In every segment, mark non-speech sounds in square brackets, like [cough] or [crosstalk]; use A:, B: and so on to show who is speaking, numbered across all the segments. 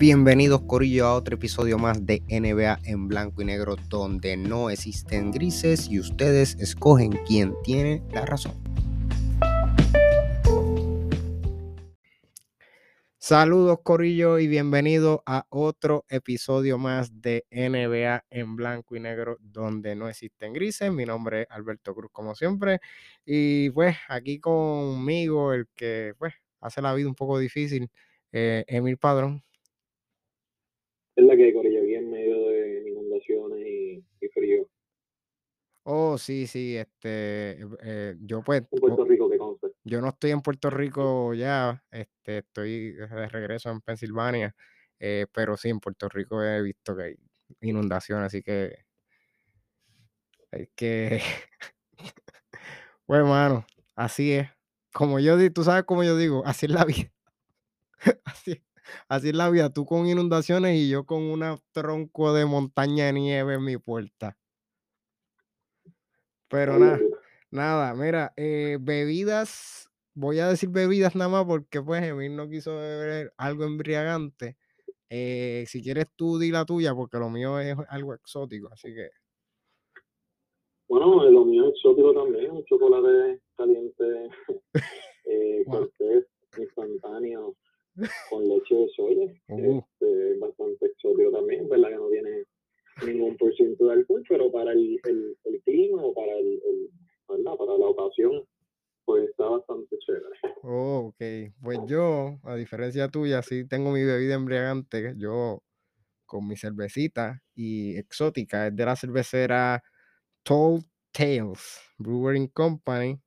A: Bienvenidos Corillo a otro episodio más de NBA en blanco y negro donde no existen grises y ustedes escogen quién tiene la razón. Saludos Corillo y bienvenidos a otro episodio más de NBA en blanco y negro donde no existen grises. Mi nombre es Alberto Cruz como siempre y pues aquí conmigo el que pues hace la vida un poco difícil, eh, Emil Padrón.
B: Es la que Corillo aquí en medio de inundaciones y, y frío.
A: Oh, sí, sí, este, eh, yo pues,
B: En Puerto Rico, que
A: yo no estoy en Puerto Rico ya, este, estoy de regreso en Pensilvania, eh, pero sí, en Puerto Rico he visto que hay inundaciones, así que hay que, [laughs] bueno, mano, así es, como yo digo, tú sabes como yo digo, así es la vida, [laughs] así, así es la vida, tú con inundaciones y yo con un tronco de montaña de nieve en mi puerta. Pero nada, nada, mira, eh, bebidas, voy a decir bebidas nada más porque pues Emil no quiso beber algo embriagante. Eh, si quieres tú di la tuya porque lo mío es algo exótico, así que
B: Bueno, lo mío es exótico también, un chocolate caliente, [laughs] eh,
A: Wow.
B: cortés, instantáneo, con leche de soya.
A: Uh.
B: Este, bastante exótico también, ¿verdad? Que no tiene ningún por ciento de alcohol, pero para el, el, el clima o para, el, el- ¿verdad? para la ocasión, pues está bastante chévere.
A: Oh, ok. Pues yo, a diferencia tuya, sí tengo mi bebida embriagante, yo con mi cervecita y exótica, es de la cervecera Tall Tales Brewing Company.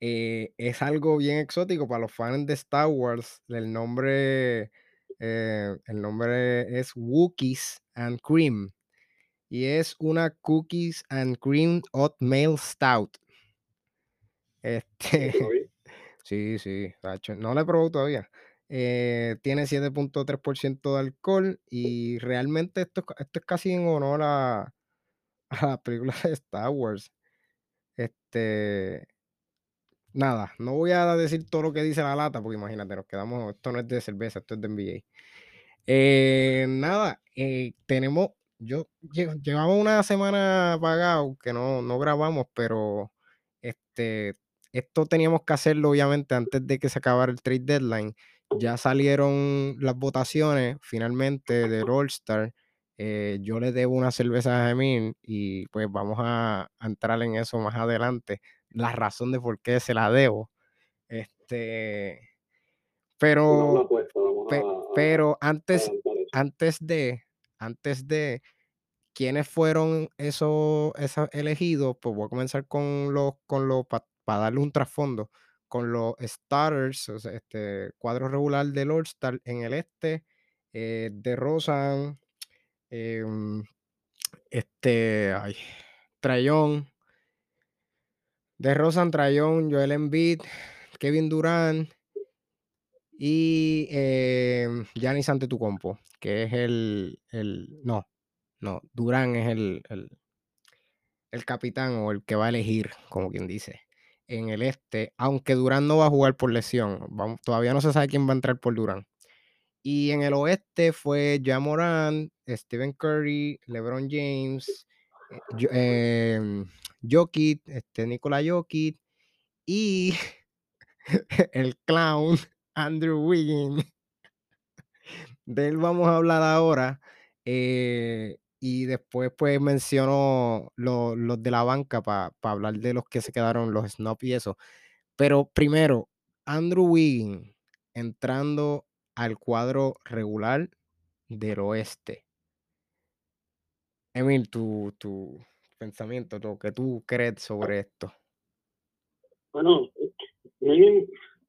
A: Eh, es algo bien exótico para los fans de Star Wars. El nombre, eh, el nombre es Wookiees and Cream. Y es una Cookies and Cream Oatmeal Stout. Este. [laughs] Sí, sí, no la he probado todavía. Eh, tiene 7.3% de alcohol y realmente esto, esto es casi en honor a, [laughs] a la película de Star Wars. Este, nada, no voy a decir todo lo que dice la lata porque imagínate, nos quedamos, esto no es de cerveza, esto es de NBA. Eh, nada, eh, tenemos, yo lle- llevamos una semana apagado que no, no grabamos, pero este, esto teníamos que hacerlo obviamente antes de que se acabara el trade deadline. Ya salieron las votaciones finalmente del All Star. Eh, yo le debo una cerveza a Jamín y pues vamos a entrar en eso más adelante. La razón de por qué se la debo. Este, pero pe- pero antes, antes de, antes de quiénes fueron esos, esos elegidos, pues voy a comenzar con los, con los, para darle un trasfondo, con los starters, o sea, este cuadro regular del All Star en el este, eh, de Rosan, em, este, ay, Trayón, de Rosan, Trayón, Joel Embiid, Kevin Durant y eh, Giannis Antetokounmpo, que es el, el, no, no, Durán es el, el, el capitán o el que va a elegir, como quien dice, en el este, aunque Durán no va a jugar por lesión, todavía no se sabe quién va a entrar por Durán. Y en el oeste fue Ja Morant, Stephen Curry, LeBron James, eh, Jo- em, Jokic, este, Nikola Jokic y [laughs] el clown [laughs] Andrew Wiggins. De él vamos a hablar ahora. eh, y después, pues, menciono lo- los de la banca para hablar de los que se quedaron, los snobs y eso. Pero primero, Andrew Wiggins entrando al cuadro regular del oeste. Emil, tu, tu pensamiento, lo que tú crees sobre esto.
B: Bueno, no hay,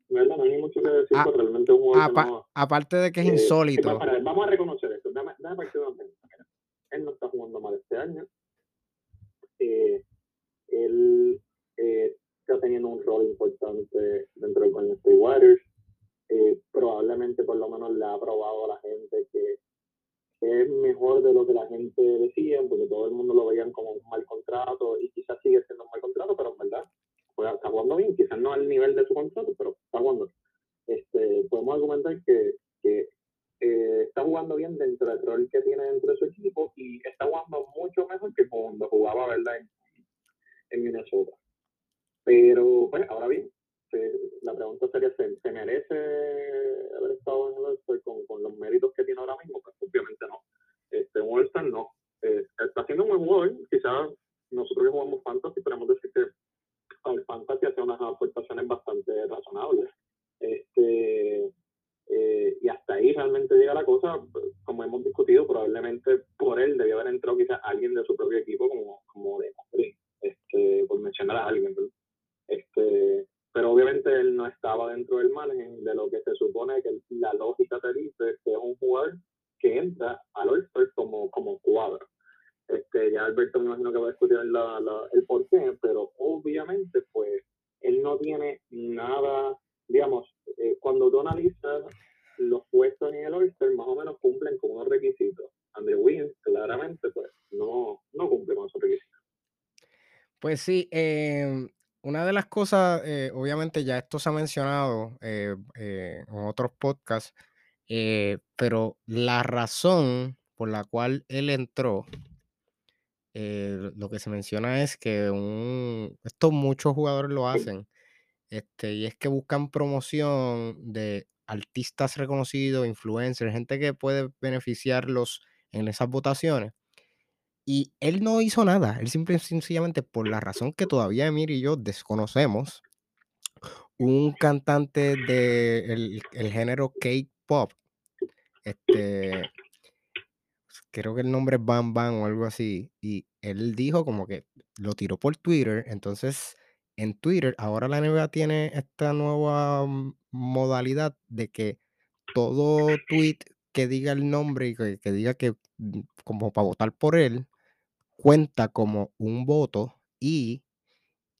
B: ¿verdad? no hay mucho que decir,
A: Ah,
B: pero realmente es un
A: Apa-
B: no,
A: aparte de que es
B: Eh,
A: insólito.
B: para- vamos a reconocer esto. Dame, dame. Mira, Él no está jugando mal este año. Eh, él eh, está teniendo un rol importante dentro del Golden State Warriors. Eh, probablemente, por lo menos, le ha probado a la gente que es mejor de lo que la gente decía, porque todo el mundo lo veían como un mal contrato y quizás sigue siendo un mal contrato, pero en verdad pues, está jugando bien, quizás no al nivel de su contrato, pero está jugando. Este, podemos argumentar que, que eh, está jugando bien dentro del rol que tiene dentro de su equipo y está jugando mucho mejor que cuando jugaba ¿verdad? En, en Minnesota. Pero, pues, ahora bien, la pregunta sería, ¿se, merece haber estado en el all con, con, los méritos que tiene ahora mismo? Pues obviamente no. Este, un all no. Eh, está haciendo un buen jugador, quizás nosotros que jugamos Fantasy podemos decir que el Fantasy hace unas aportaciones bastante razonables. Este, eh, y hasta ahí realmente llega la cosa, como hemos discutido, probablemente por él debía haber entrado quizás alguien de su propio equipo como, como de este, por mencionar a alguien. Este, pero obviamente él no estaba dentro del margen de lo que se supone que la lógica te dice que es un jugador que entra al all como, como cuadro. Este, ya Alberto me imagino que va a discutir la, el por qué, pero obviamente pues él no tiene nada, digamos, eh, cuando tú analizas los puestos en el Oyster más o menos cumplen con unos requisitos. Andrew Wiggins claramente pues no, no cumple con esos requisitos.
A: Pues sí, eh, una de las cosas, eh, obviamente ya esto se ha mencionado eh, eh, en otros podcasts, pero la razón por la cual él entró, lo que se menciona es que un, esto muchos jugadores lo hacen, este, y es que buscan promoción de artistas reconocidos, influencers, gente que puede beneficiarlos en esas votaciones. Y él no hizo nada, él simple sencillamente por la razón que todavía Emir y yo desconocemos, un cantante del el género K-pop, este, creo que el nombre es Bam Bam o algo así, y él dijo como que lo tiró por Twitter, entonces en Twitter ahora la NBA tiene esta nueva modalidad de que todo tweet que diga el nombre y que, que diga que mm, como para votar por él, cuenta como un voto y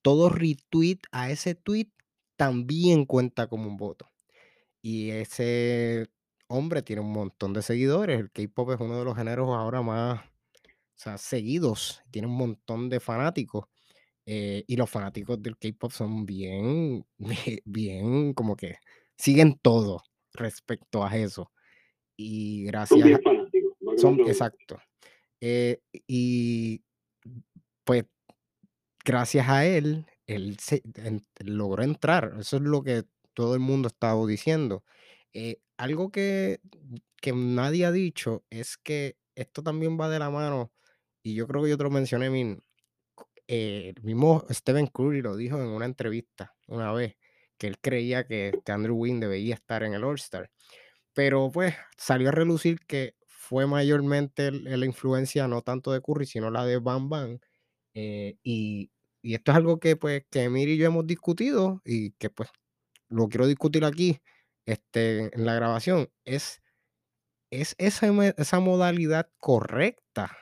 A: todo retweet a ese tweet también cuenta como un voto. Y ese hombre tiene un montón de seguidores. El K-pop es uno de los géneros ahora más seguidos. Tiene un montón de fanáticos. Eh, y los fanáticos del K-pop son bien, [laughs] bien, como que siguen todo respecto a eso. Y gracias.
B: Son bien fanáticos.
A: son, exacto. Eh, y pues gracias a él, él se, logró entrar. Eso es lo que todo el mundo estaba diciendo. Eh, algo que, que nadie ha dicho es que esto también va de la mano, y yo creo que yo te lo mencioné, eh, el mismo Stephen Curry lo dijo en una entrevista una vez, que él creía que, Andrew Wynn debía estar en el All-Star. Pero pues salió a relucir que fue mayormente la influencia no tanto de Curry, sino la de Bam Bam. Eh, y, y, esto es algo que pues que Emir y yo hemos discutido y que pues lo quiero discutir aquí este, en la grabación. Es, es esa, esa modalidad correcta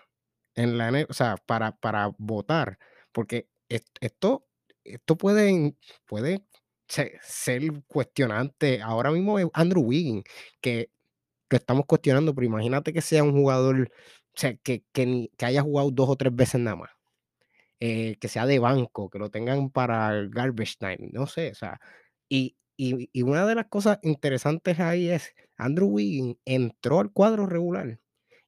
A: en la, o sea, para, para votar. Porque esto, esto puede, puede ser cuestionante. Ahora mismo es Andrew Wiggins, que que estamos cuestionando, pero imagínate que sea un jugador, o sea, que, que, haya jugado dos o tres veces nada más. Eh, que sea de banco, que lo tengan para garbage time, no sé, o sea, y, y, y, una de las cosas interesantes ahí es, Andrew Wiggins entró al cuadro regular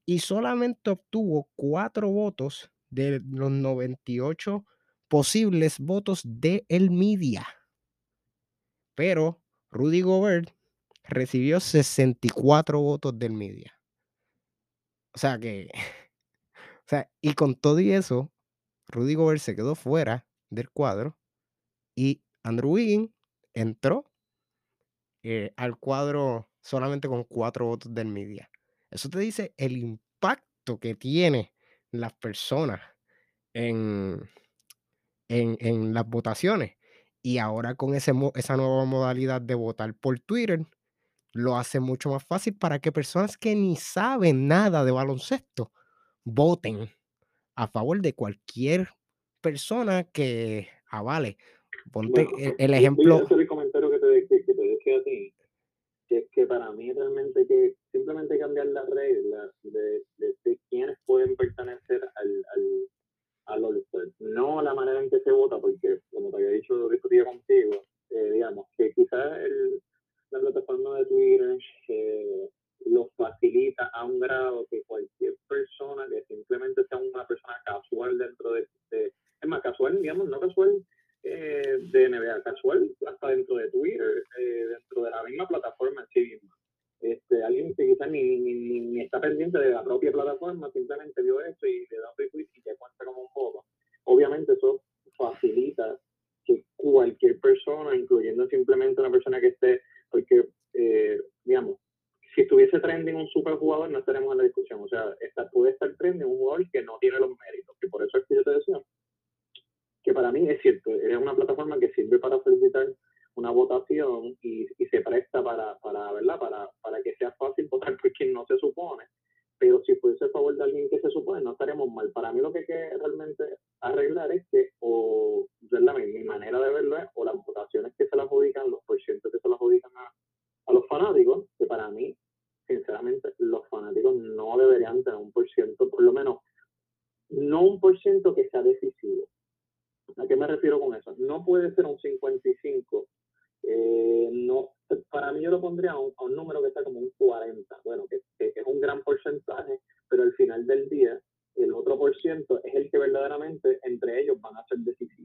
A: y solamente obtuvo cuatro votos de los 98 posibles votos de el media. Pero Rudy Gobert recibió 64 votos del media. O sea que, [laughs] o sea, y con todo y eso, Rudy Gobert se quedó fuera del cuadro y Andrew Wiggins entró eh, al cuadro solamente con cuatro votos del media. Eso te dice el impacto que tiene las personas en, en, en las votaciones. Y ahora con ese, esa nueva modalidad de votar por Twitter, lo hace mucho más fácil para que personas que ni saben nada de baloncesto voten a favor de cualquier persona que avale. Ponte e, el, ejemplo.
B: Voy el comentario que te, que, te decía a ti, que es que para mí realmente que simplemente cambiar las reglas de, de, quiénes pueden pertenecer al, al, al No la manera en que se vota, porque como te había dicho, discutía contigo, eh, digamos, que quizás el, la plataforma de Twitter eh, lo facilita a un grado que cualquier persona que simplemente sea una persona casual dentro de, es más casual, digamos, no casual eh, de NBA casual, hasta dentro de Twitter, eh, dentro de la misma plataforma en sí misma. Este, alguien que quizás ni, ni, ni, está pendiente de la propia plataforma, simplemente vio esto y le da un tweet y ya cuenta como un poco. Obviamente eso facilita que cualquier persona, incluyendo simplemente una persona que esté, porque, eh, digamos, si estuviese trending un superjugador, no estaremos en la discusión. O sea, está, puede estar trending un jugador que no tiene los méritos, que por eso es que yo te decía que para mí es cierto, es una plataforma que sirve para solicitar una votación y, y se presta para, para, ¿verdad? Para, para que sea fácil votar por quien no se supone. Pero si fuese a favor de alguien que se supone, no estaremos mal. Para mí lo que hay que realmente arreglar es que, o ¿verdad? Mi, manera de verlo es, o las votaciones que se las adjudican, los porcientos que se las adjudican a, a los fanáticos, que para mí, sinceramente, los fanáticos no deberían tener un por ciento, por lo menos, no un por ciento que sea decisivo ¿A qué me refiero con eso? No puede ser un 55. Eh, no, para mí yo lo pondría a un, número que está como un 40. Bueno, que, es un gran porcentaje, pero al final del día, el otro por ciento es el que verdaderamente entre ellos van a ser decisivos.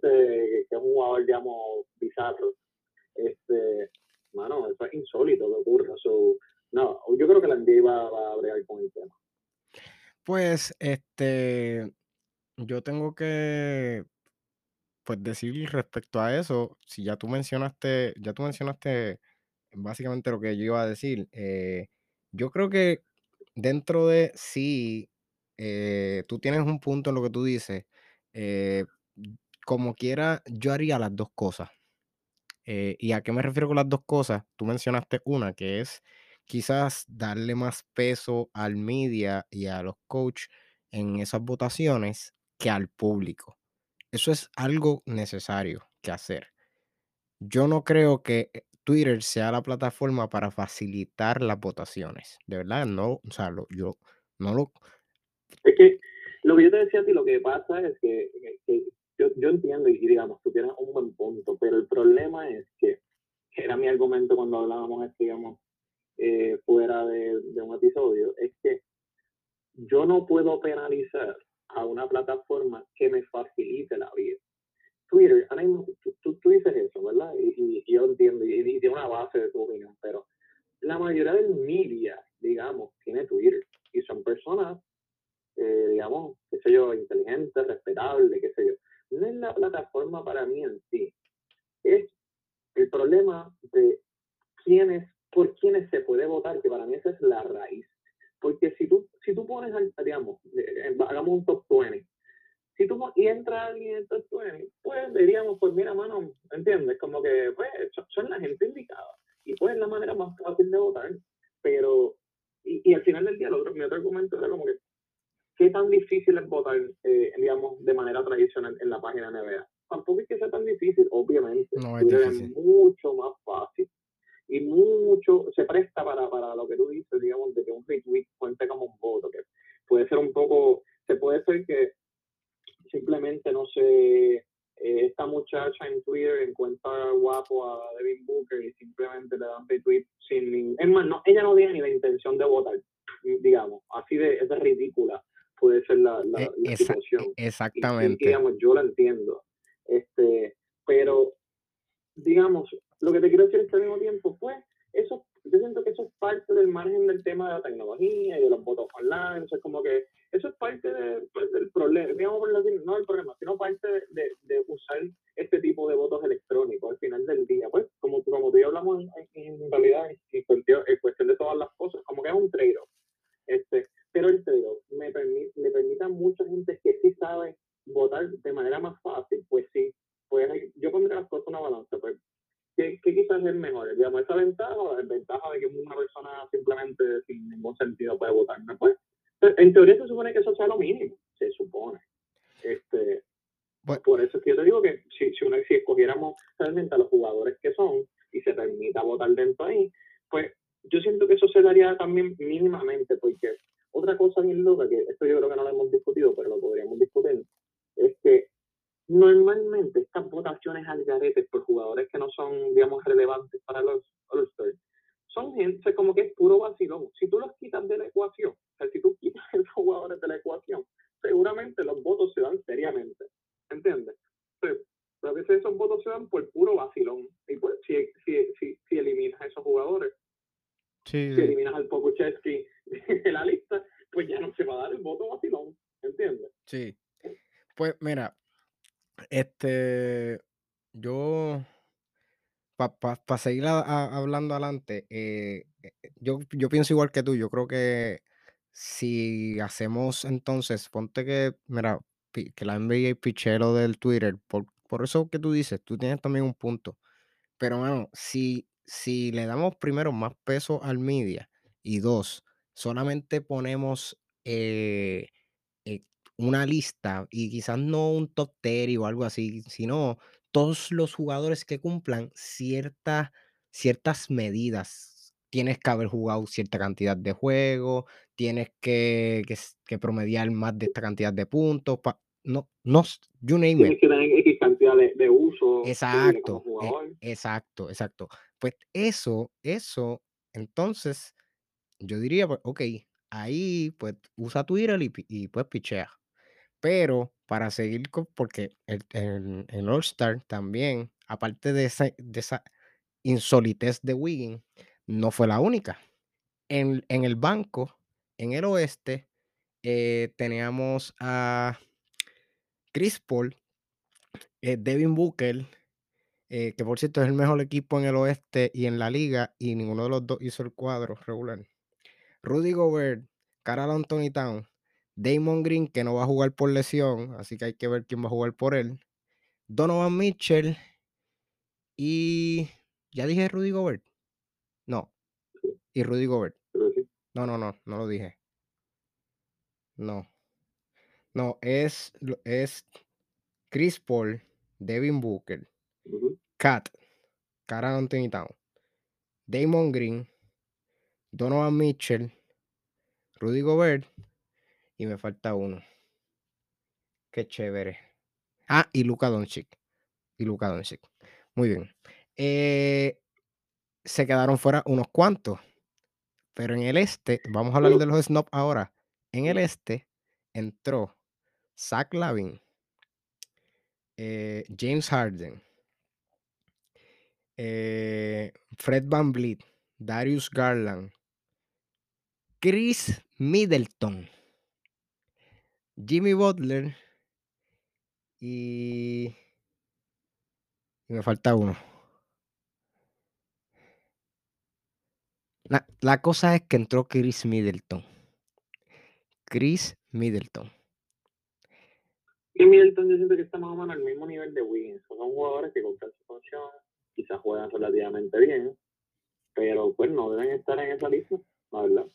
B: Que es un jugador, digamos, bizarro. Este, bueno, eso es insólito que ocurra. no, yo creo que la NBA va, va a bregar con el tema.
A: Pues, este, yo tengo que, pues, decir respecto a eso, si ya tú mencionaste ya tú mencionaste básicamente lo que yo iba a decir, eh, yo creo que dentro de sí, eh, tú tienes un punto en lo que tú dices, eh, como quiera, yo haría las dos cosas. ¿y a qué me refiero con las dos cosas? Tú mencionaste una, que es quizás darle más peso al media y a los coaches en esas votaciones que al público. Eso es algo necesario que hacer. Yo no creo que eh, Twitter sea la plataforma para facilitar las votaciones. De verdad, no, o sea, lo, yo no lo...
B: Es que lo que yo te decía a ti, lo que pasa es que, yo, yo, entiendo y digamos, tú tienes un buen punto, pero el problema es que, era mi argumento cuando hablábamos, digamos, eh, fuera de, un episodio, es que yo no puedo penalizar a una plataforma que me facilite la vida. Twitter, tú, tú, dices eso, ¿verdad? Y, yo entiendo, y, y, tiene una base de tu opinión, pero la mayoría del media, digamos, tiene Twitter y son personas, eh, digamos, qué sé yo, inteligentes, respetables, qué sé yo. No es la plataforma para mí en sí, es el problema de quiénes, por quiénes se puede votar, que para mí esa es la raíz. Porque si tú, si tú pones, digamos, hagamos un top 20, si tú y entra alguien en el top 20, pues diríamos, pues mira, mano, ¿entiendes? Como que pues, son, la gente indicada y pues es la manera más fácil de votar, pero, y, y al final del día, el otro, mi otro argumento era como que ¿qué tan difícil es votar, eh, digamos, de manera tradicional en la página NBA? Tampoco es que sea tan difícil, obviamente.
A: No es difícil.
B: mucho más fácil y mucho se presta para, para lo que tú dices, digamos, de que un retweet cuente como un voto, que puede ser un poco, se puede ser que simplemente, no sé, eh, esta muchacha en Twitter encuentra guapo a Devin Booker y simplemente le dan retweet sin ningún... Es más, no, ella no tiene ni la intención de votar, digamos, así de, es de ridícula puede ser la, la,
A: E-
B: situación.
A: Exactamente.
B: Y, digamos, yo la entiendo. Este, pero, digamos, lo que te quiero decir es que al mismo tiempo, pues, eso, yo siento que eso es parte del margen del tema de la tecnología y de los votos online, o sea, como que eso es parte pues, del problema, digamos, no del problema, sino parte de, de, usar este tipo de votos electrónicos al final del día, pues, como, como tú y hablamos en, realidad, en cuestión, en cuestión de todas las cosas, como que es un trade este, pero el trade me, permite, me permite a mucha gente que sí sabe votar de manera más fácil, pues sí, pues yo pondría las cosas en una balanza, pues, ¿qué, qué quizás es mejor? Digamos, esa ventaja o la desventaja de que una persona simplemente sin ningún sentido puede votar, ¿no? Pues, en teoría se supone que eso sea lo mínimo, se supone. Este, Por eso es que yo te digo que si, si, una, si escogiéramos realmente a los jugadores que son y se permita votar dentro ahí, pues yo siento que eso se daría también mínimamente, porque otra cosa bien loca, que esto yo creo que no lo hemos discutido, pero lo podríamos discutir, es que normalmente estas votaciones al garete por jugadores que no son, digamos, relevantes para los All-Stars, son gente como que es puro vacilón. Si tú los quitas de la ecuación, o sea, si tú quitas [laughs] a esos jugadores de la ecuación, seguramente los votos se dan seriamente. ¿Entiendes? Entonces, a veces esos votos se dan por puro vacilón. Y pues, si, si, si, si eliminas a esos jugadores, si eliminas al Pokuchevsky de la lista, pues ya no se va a dar el voto vacilón, ¿entiendes?
A: Sí. Pues mira, este, yo, para seguir hablando adelante, eh, eh, yo, yo pienso igual que tú, yo creo que si hacemos entonces, ponte que, mira, que la NBA pichero del Twitter, por, por eso que tú dices, tú tienes también un punto, pero bueno, si si le damos primero más peso al media y dos, solamente ponemos eh, eh, una lista y quizás no un top 10 o algo así, sino todos los jugadores que cumplan ciertas ciertas medidas. Tienes que haber jugado cierta cantidad de juegos, tienes que, que, promediar más de esta cantidad de puntos. no, no, you name
B: Tienes que tener X cantidad de, uso.
A: Exacto, e exacto, exacto. Pues eso, eso, entonces, yo diría, pues, ok, ahí pues usa Twitter y, y pues pichea. Pero para seguir con, porque el, el, All-Star también, aparte de esa, de esa insolitez de Wiggins, no fue la única. En, en el banco, en el oeste, eh, teníamos a Chris Paul, eh, Devin Booker, eh, que por cierto es el mejor equipo en el oeste y en la liga, y ninguno de los dos hizo el cuadro regular. Rudy Gobert, Carl Anthony Town, Damon Green, que no va a jugar por lesión, así que hay que ver quién va a jugar por él. Donovan Mitchell y. ¿Ya dije Rudy Gobert? No. Y Rudy Gobert. No, no, no, no lo dije. No. No, es, es Chris Paul, Devin Booker, Cat, Cara Anthony Town, Damon Green, Donovan Mitchell, Rudy Gobert y me falta uno. Qué chévere. Ah, y Luka Doncic. Y Luka Doncic. Muy bien. Eh, se quedaron fuera unos cuantos. Pero en el este, vamos a hablar de los snobs ahora. En el este entró Zach Lavin, eh, James Harden, eh, Fred Van Vliet, Darius Garland, Chris Middleton, Jimmy Butler y, y me falta uno. La, la, cosa es que entró Chris Middleton. Chris Middleton.
B: Y Middleton yo siento que está más o menos al mismo nivel de Wiggins. Son jugadores que con su función quizás juegan relativamente bien, pero pues no deben estar en esa lista, la verdad.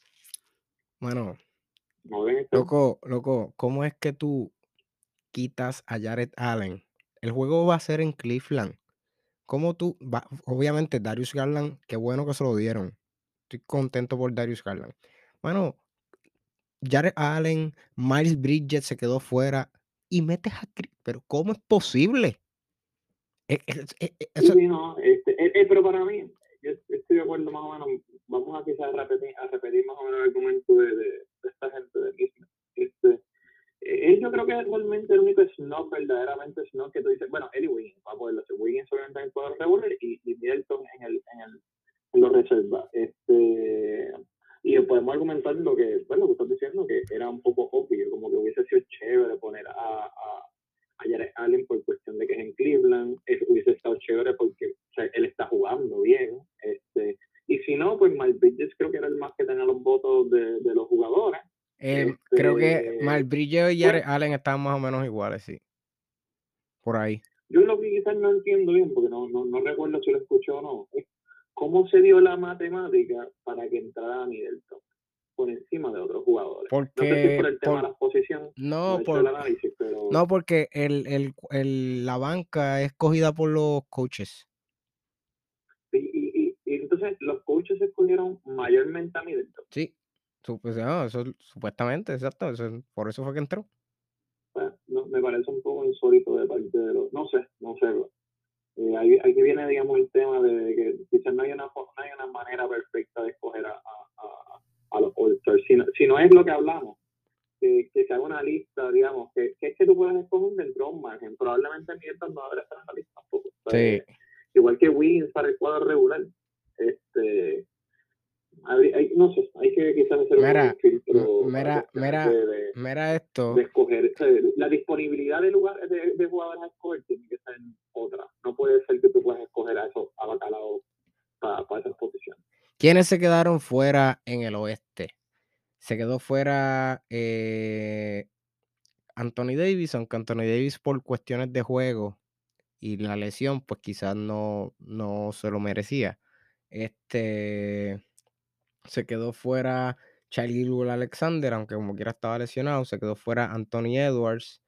A: Bueno, Loco, loco, ¿cómo es que tú quitas a Jared Allen? El juego va a ser en Cleveland. ¿Cómo tú va obviamente Darius Garland, qué bueno que se lo dieron. Estoy contento por Darius Garland. Mano, Jared Allen, Miles Bridges se quedó fuera y metes a pero ¿cómo es posible? E e e
B: Sí, no, este, eh, eh, pero para mí, yo estoy de acuerdo más o menos, vamos a quizás repetir, a repetir más o menos el argumento de, de esta gente de Disney. Este, eh, él yo creo que es realmente el único snob, verdaderamente snob que tú dices, bueno, Eddie Wiggins va a poderlo hacer, Wiggins obviamente en el cuadro regular y, y Middleton en el, en el, en los reservas. Este, y podemos argumentar lo que, bueno, que estás diciendo, que era un poco obvio, como que hubiese sido chévere poner a, a, a Jared Allen por cuestión de que es en Cleveland, eso hubiese estado chévere porque o sea, él está jugando bien. Este, y si no, pues Miles Bridges creo que era el más que tenía los votos de, de los jugadores.
A: Eh, creo que
B: Este,
A: Miles Bridges y
B: pues
A: Allen estaban más o menos iguales, sí. Por ahí.
B: yo lo que quizás no entiendo bien, porque no, no, no recuerdo si lo escuché o no, es cómo se dio la matemática para que entrara Middleton por encima de otros jugadores. No sé si
A: Porque
B: por el tema
A: por
B: de las posiciones, no
A: por
B: análisis, pero
A: no, porque el el el la banca es cogida por los coaches.
B: Entonces los coaches escogieron mayormente a Middleton.
A: Sí. Pues, ah, eso supuestamente, exacto, eso por eso fue que entró.
B: Pues, no, me parece un poco insólito de parte de los, no sé, no sé. Eh, ahí, aquí viene, digamos, el tema de que quizás no hay una, no hay una manera perfecta de escoger a, a, a, los All-Stars. Si, no, si no es lo que hablamos, que, que se haga una lista, digamos, que, que es que tú puedes escoger dentro de un margen. Probablemente Middleton no debería estar en la lista tampoco.
A: Sí.
B: Igual que Wiggins para el cuadro regular. Este, hay, hay- no sé, hay que quizás hacer
A: Mira,
B: un filtro
A: mira, mira,
B: de, de,
A: mira esto.
B: de escoger. Sea, la disponibilidad de, lugar, de, de jugadores a escoger tiene que ser otra. No puede ser que tú puedas escoger a esos a bacalao para, para esas posiciones.
A: ¿Quiénes se quedaron fuera en el oeste? Se quedó fuera eh, Anthony Davis, aunque Anthony Davis por cuestiones de juego y la lesión, pues quizás no, no se lo merecía. Este se quedó fuera Charlie Alexander, aunque como quiera estaba lesionado, se quedó fuera Anthony Edwards,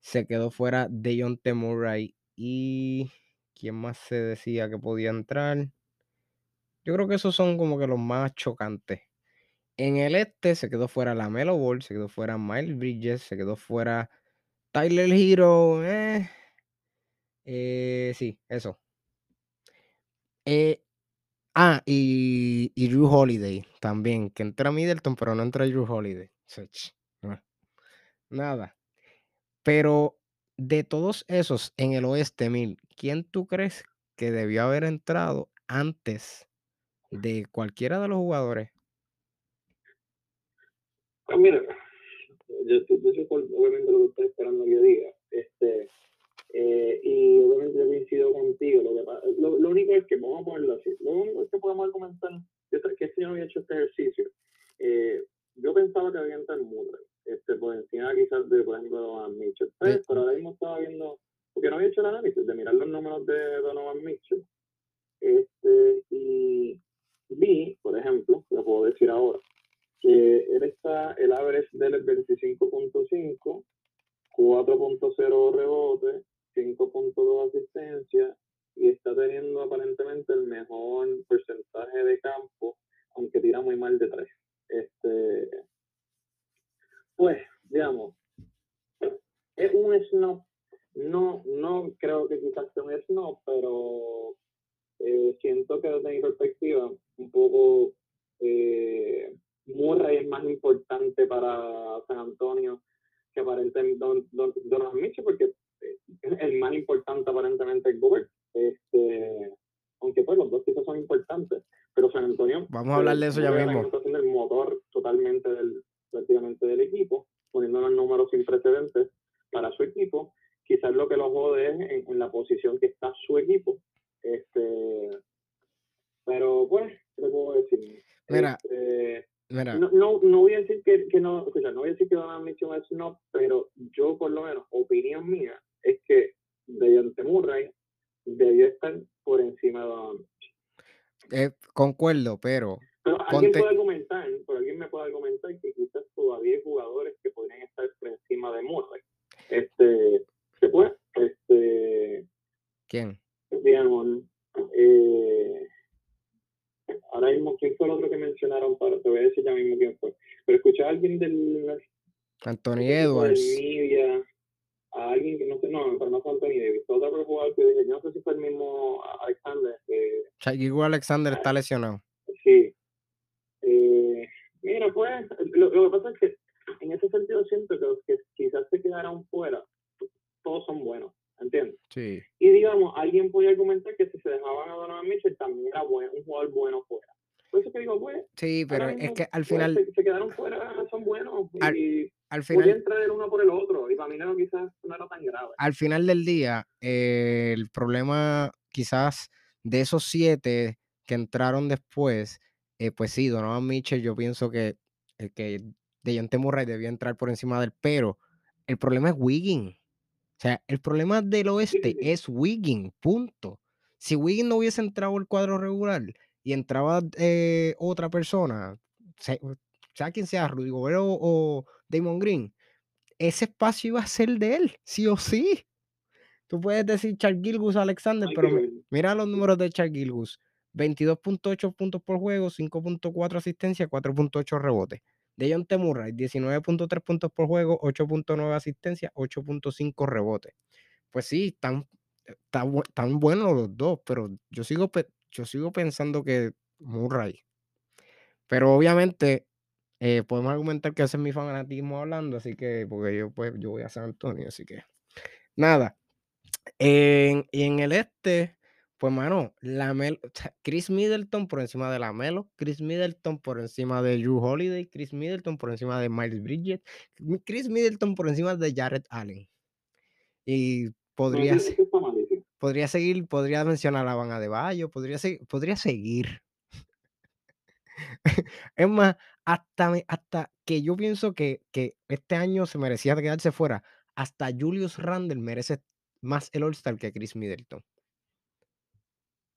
A: se quedó fuera Dejounte Murray y ¿quién más se decía que podía entrar? Yo creo que esos son como que los más chocantes. En el este se quedó fuera Lamelo Ball, se quedó fuera Miles Bridges, se quedó fuera Tyler Hero, eh, eh, sí, eso. Eh, ah, y, y Drew Holiday también, que entra Middleton, pero no entra Drew Holiday. Nada. Pero de todos esos en el oeste, Mil, ¿quién tú crees que debió haber entrado antes de cualquiera de los jugadores?
B: Pues mira, yo, yo, yo obviamente lo que estoy esperando que diga. Este, eh, y obviamente yo coincido contigo. Lo, que, lo, lo único es que, vamos a ponerlo así, lo único es que podemos argumentar, yo que si yo no había hecho este ejercicio, eh, yo pensaba que había entrado Murray, este, por encima quizás de, por ejemplo, Donovan Mitchell, pero, pero ahora mismo estaba viendo, porque no había hecho el análisis de mirar los números de Donovan Mitchell, este, y vi, por ejemplo, lo puedo decir ahora, que él está, el average del es 25.5, 4.0 rebote, 5.2 asistencia y está teniendo aparentemente el mejor porcentaje de campo, aunque tira muy mal de tres. Este, pues, digamos, es un snob. No, no creo que quizás sea un snob, pero eh, siento que desde mi perspectiva, un poco eh, Murray es más importante para San Antonio que aparentemente Don, Don, Donovan Mitchell, porque eh, el más importante aparentemente es Gobert. Este, aunque pues los dos quizás son importantes, pero San Antonio
A: Vamos a hablar de eso ya
B: ahora
A: mismo.
B: está siendo el motor totalmente del, prácticamente del equipo, poniendo los números sin precedentes para su equipo. Quizás lo que lo jode es en, en la posición que está su equipo. Este, pero pues, ¿qué le puedo decir?
A: Mira,
B: Este,
A: Mira,
B: no, no, no voy a decir que, que no, escucha, no voy a decir que Donovan Mitchell es no, pero. alguien puede comentar, pero alguien me puede argumentar que quizás todavía hay jugadores que podrían estar por encima de Murray. Este, ¿se puede? Este.
A: ¿Quién?
B: Digamos, eh, ahora mismo, ¿quién fue el otro que mencionaron? Para, te voy a decir ya mismo quién fue. Pero escuché a alguien del.
A: Anthony Edwards. Shaquille Alexander está lesionado.
B: sí. Eh, mira, pues, lo, lo que pasa es que en ese sentido siento que los que quizás se quedaron fuera, todos son buenos, ¿entiendes?
A: Sí.
B: Y digamos, alguien podría argumentar que si se dejaban a Donovan Mitchell también era bueno, un jugador bueno fuera. Por eso que digo, pues,
A: Sí, pero
B: ahora
A: es
B: mismo,
A: que al
B: pues,
A: final,
B: se, se quedaron fuera, son buenos
A: Al-
B: y
A: al
B: podía
A: final,
B: entrar el uno por el otro. Y para mí no, quizás no era tan grave.
A: al final del día, eh, el problema quizás de esos siete que entraron después, eh, pues sí, Donovan Mitchell, yo pienso que, eh, que Dejounte Murray debía entrar por encima del, pero el problema es Wiggins. O sea, el problema del oeste es Wiggins, punto. Si Wiggins no hubiese entrado al cuadro regular y entraba eh, otra persona, se- sea quien sea, Rudy Gobert o, o Damon Green, ese espacio iba a ser de él, sí o sí. Tú puedes decir Charles Gilgus Alexander, pero mira los números de Charles Gilgus. 22.8 puntos por juego, 5.4 asistencia, 4.8 rebotes. Dejounte Murray, 19.3 puntos por juego, 8.9 asistencia, 8.5 rebotes. Pues sí, están, están buenos los dos, pero yo sigo, yo sigo pensando que Murray. Pero obviamente eh, podemos argumentar que ese es mi fanatismo hablando, así que, porque yo pues yo voy a San Antonio, así que nada. En, y en el este, pues mano, la Mel- o sea, Chris Middleton por encima de la Melo, Chris Middleton por encima de Drew Holiday, Chris Middleton por encima de Miles Bridges, Chris Middleton por encima de Jared Allen. Y podría, seguir, podría mencionar a Van de Bayo, podría, podría seguir. [laughs] Es más, hasta, hasta que yo pienso que, que este año se merecía quedarse fuera, hasta Julius Randle merece más el All-Star que Chris Middleton.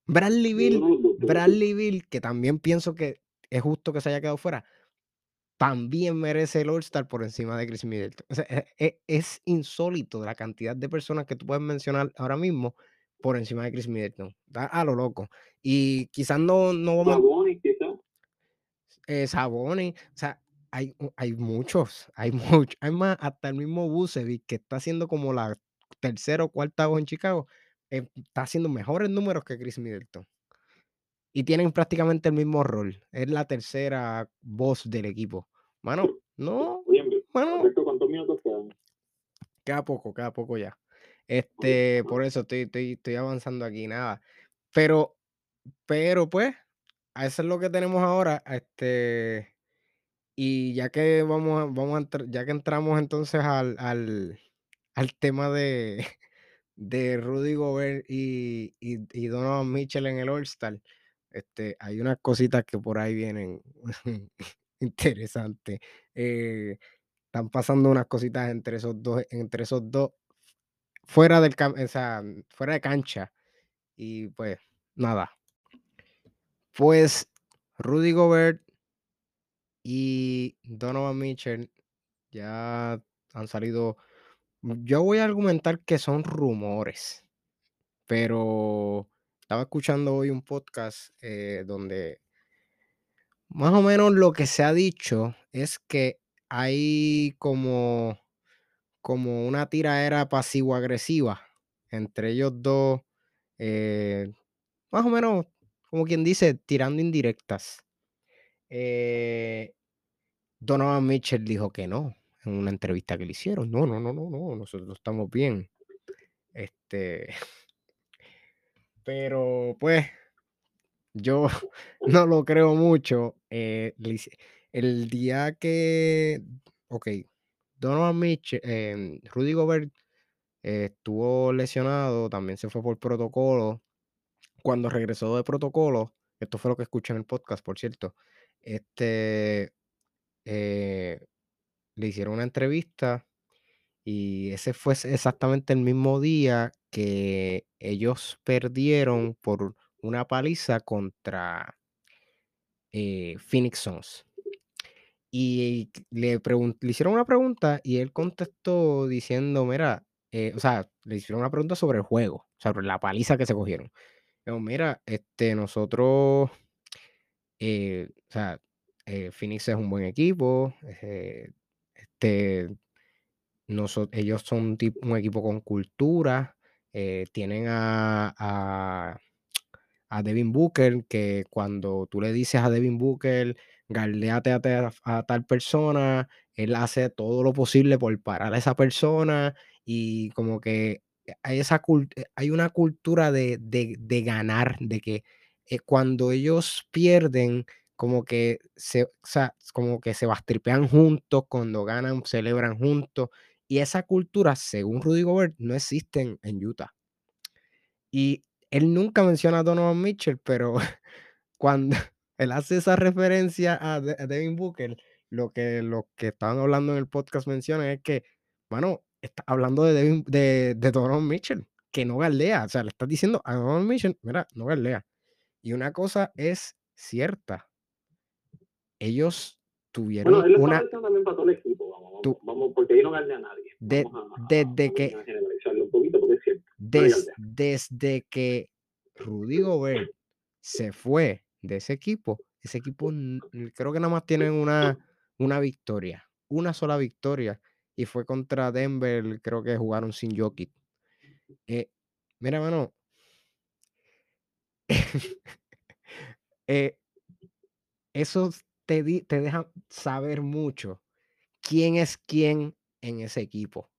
A: Bradley Bill. Bradley Bill, que también pienso que es justo que se haya quedado fuera, también merece el All-Star por encima de Chris Middleton. O sea, e- e- es insólito la cantidad de personas que tú puedes mencionar ahora mismo por encima de Chris Middleton. Da a lo loco. Y quizás no, no vamos a
B: Sabonis, quizás.
A: eh, Sabonis, o sea, hay, hay muchos, hay [laughs] muchos, hay más, hasta el mismo Vucevic, que está haciendo como la tercera o cuarta voz en Chicago, eh, está haciendo mejores números que Chris Middleton. Y tienen prácticamente el mismo rol. Es la tercera voz del equipo. Mano, [laughs] no, mano,
B: ¿cuántos minutos quedan?
A: queda poco, queda poco ya. Este, por eso estoy, estoy, estoy avanzando aquí, nada. Pero, pero pues, eso es lo que tenemos ahora. Este, y ya que vamos a, vamos a entrar, ya que entramos entonces al, al, al tema de, [laughs] de Rudy Gobert y, y, Donovan Mitchell en el All-Star, este, hay unas cositas que por ahí vienen [laughs] interesantes. Eh, están pasando unas cositas entre esos dos, entre esos dos, fuera del o sea, fuera de cancha. Y pues, nada. Pues Rudy Gobert y Donovan Mitchell ya han salido. Yo voy a argumentar que son rumores, pero estaba escuchando hoy un podcast eh, donde más o menos lo que se ha dicho es que hay como, como una tiraera pasivo-agresiva entre ellos dos, eh, más o menos, como quien dice, tirando indirectas. Eh, Donovan Mitchell dijo que no, en una entrevista que le hicieron. No, no, no, no, no, nosotros estamos bien. Este, [laughs] pero pues yo [laughs] no lo creo mucho. eh, el día que, ok, Donovan Mitchell, em, Rudy Gobert eh, estuvo lesionado, también se fue por protocolo. Cuando regresó de protocolo, esto fue lo que escuché en el podcast, por cierto, este, eh, le hicieron una entrevista y ese fue exactamente el mismo día que ellos perdieron por una paliza contra eh, Phoenix Suns. Y le, le hicieron una pregunta y él contestó diciendo, mira, eh, o sea, le hicieron una pregunta sobre el juego, sobre la paliza que se cogieron. Dijo, mira, este, nosotros, eh, o sea, Phoenix es un buen equipo, este, ellos son un, equipo con cultura, eh, tienen a, a, Devin Booker, que cuando tú le dices a Devin Booker, galdeate a, ta- a tal persona, él hace todo lo posible por parar a esa persona y como que hay, esa eh, hay una cultura de, de- de ganar, de que eh, cuando ellos pierden, como que se, o sea, como que se bastripean juntos, cuando ganan, celebran juntos. Y esa cultura, según Rudy Gobert, no existe en, Utah. Y él nunca menciona a Donovan Mitchell, pero [laughs] cuando [laughs] él hace esa referencia a, De- a Devin Booker, lo que los que estaban hablando en el podcast mencionan es que, bueno, está hablando de, Devin- de, de Donovan Mitchell, que no galdea. O sea, le estás diciendo a Donovan Mitchell, mira, no galdea. Y una cosa es cierta, ellos
B: Bueno,
A: tuvieron
B: él lo
A: una...
B: también para todo el equipo, vamos,
A: tu-
B: vamos, porque ahí no gane a nadie.
A: de-
B: a,
A: desde
B: a-
A: que-
B: a generalizarlo un poquito, porque es cierto.
A: des-
B: galdea.
A: desde que Rudy Gobert se fue de ese equipo, ese equipo creo que nada más tienen una, una victoria, una sola victoria, y fue contra Denver, creo que jugaron sin Jokic. Eh, mira, mano, [laughs] eh, eso te, di- te deja saber mucho quién es quién en ese equipo.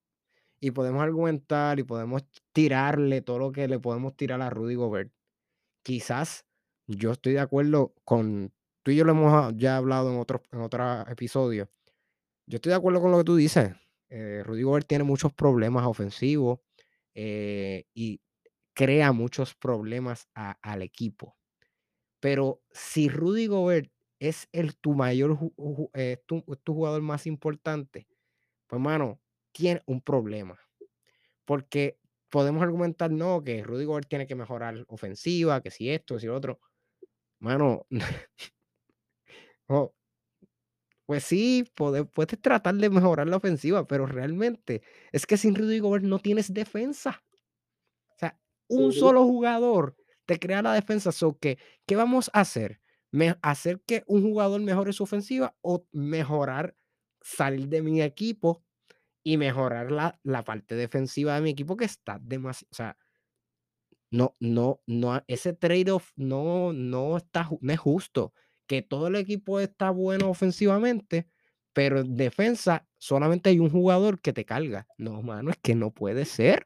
A: Y podemos argumentar y podemos tirarle todo lo que le podemos tirar a Rudy Gobert. Quizás yo estoy de acuerdo con, tú y yo lo hemos ya hablado en otros en otros episodios. Yo estoy de acuerdo con lo que tú dices. Eh, Rudy Gobert tiene muchos problemas ofensivos eh, y crea muchos problemas al equipo. Pero si Rudy Gobert es el tu mayor, eh, tu, tu jugador más importante, pues mano, tiene un problema. Porque podemos argumentar, no, que Rudy Gobert tiene que mejorar ofensiva, que si esto, que si lo otro. Mano, [laughs] oh, pues sí, pode- puedes tratar de mejorar la ofensiva, pero realmente es que sin Rudy Gobert no tienes defensa. O sea, un solo jugador te crea la defensa. So que, ¿qué vamos a hacer? Me- ¿Hacer que un jugador mejore su ofensiva o mejorar, salir de mi equipo y mejorar la, la parte defensiva de mi equipo que está demasiado, o sea, no, no, no, ese trade-off no, no está, no es justo. Que todo el equipo está bueno ofensivamente, pero en defensa solamente hay un jugador que te carga. No, mano, es que no puede ser.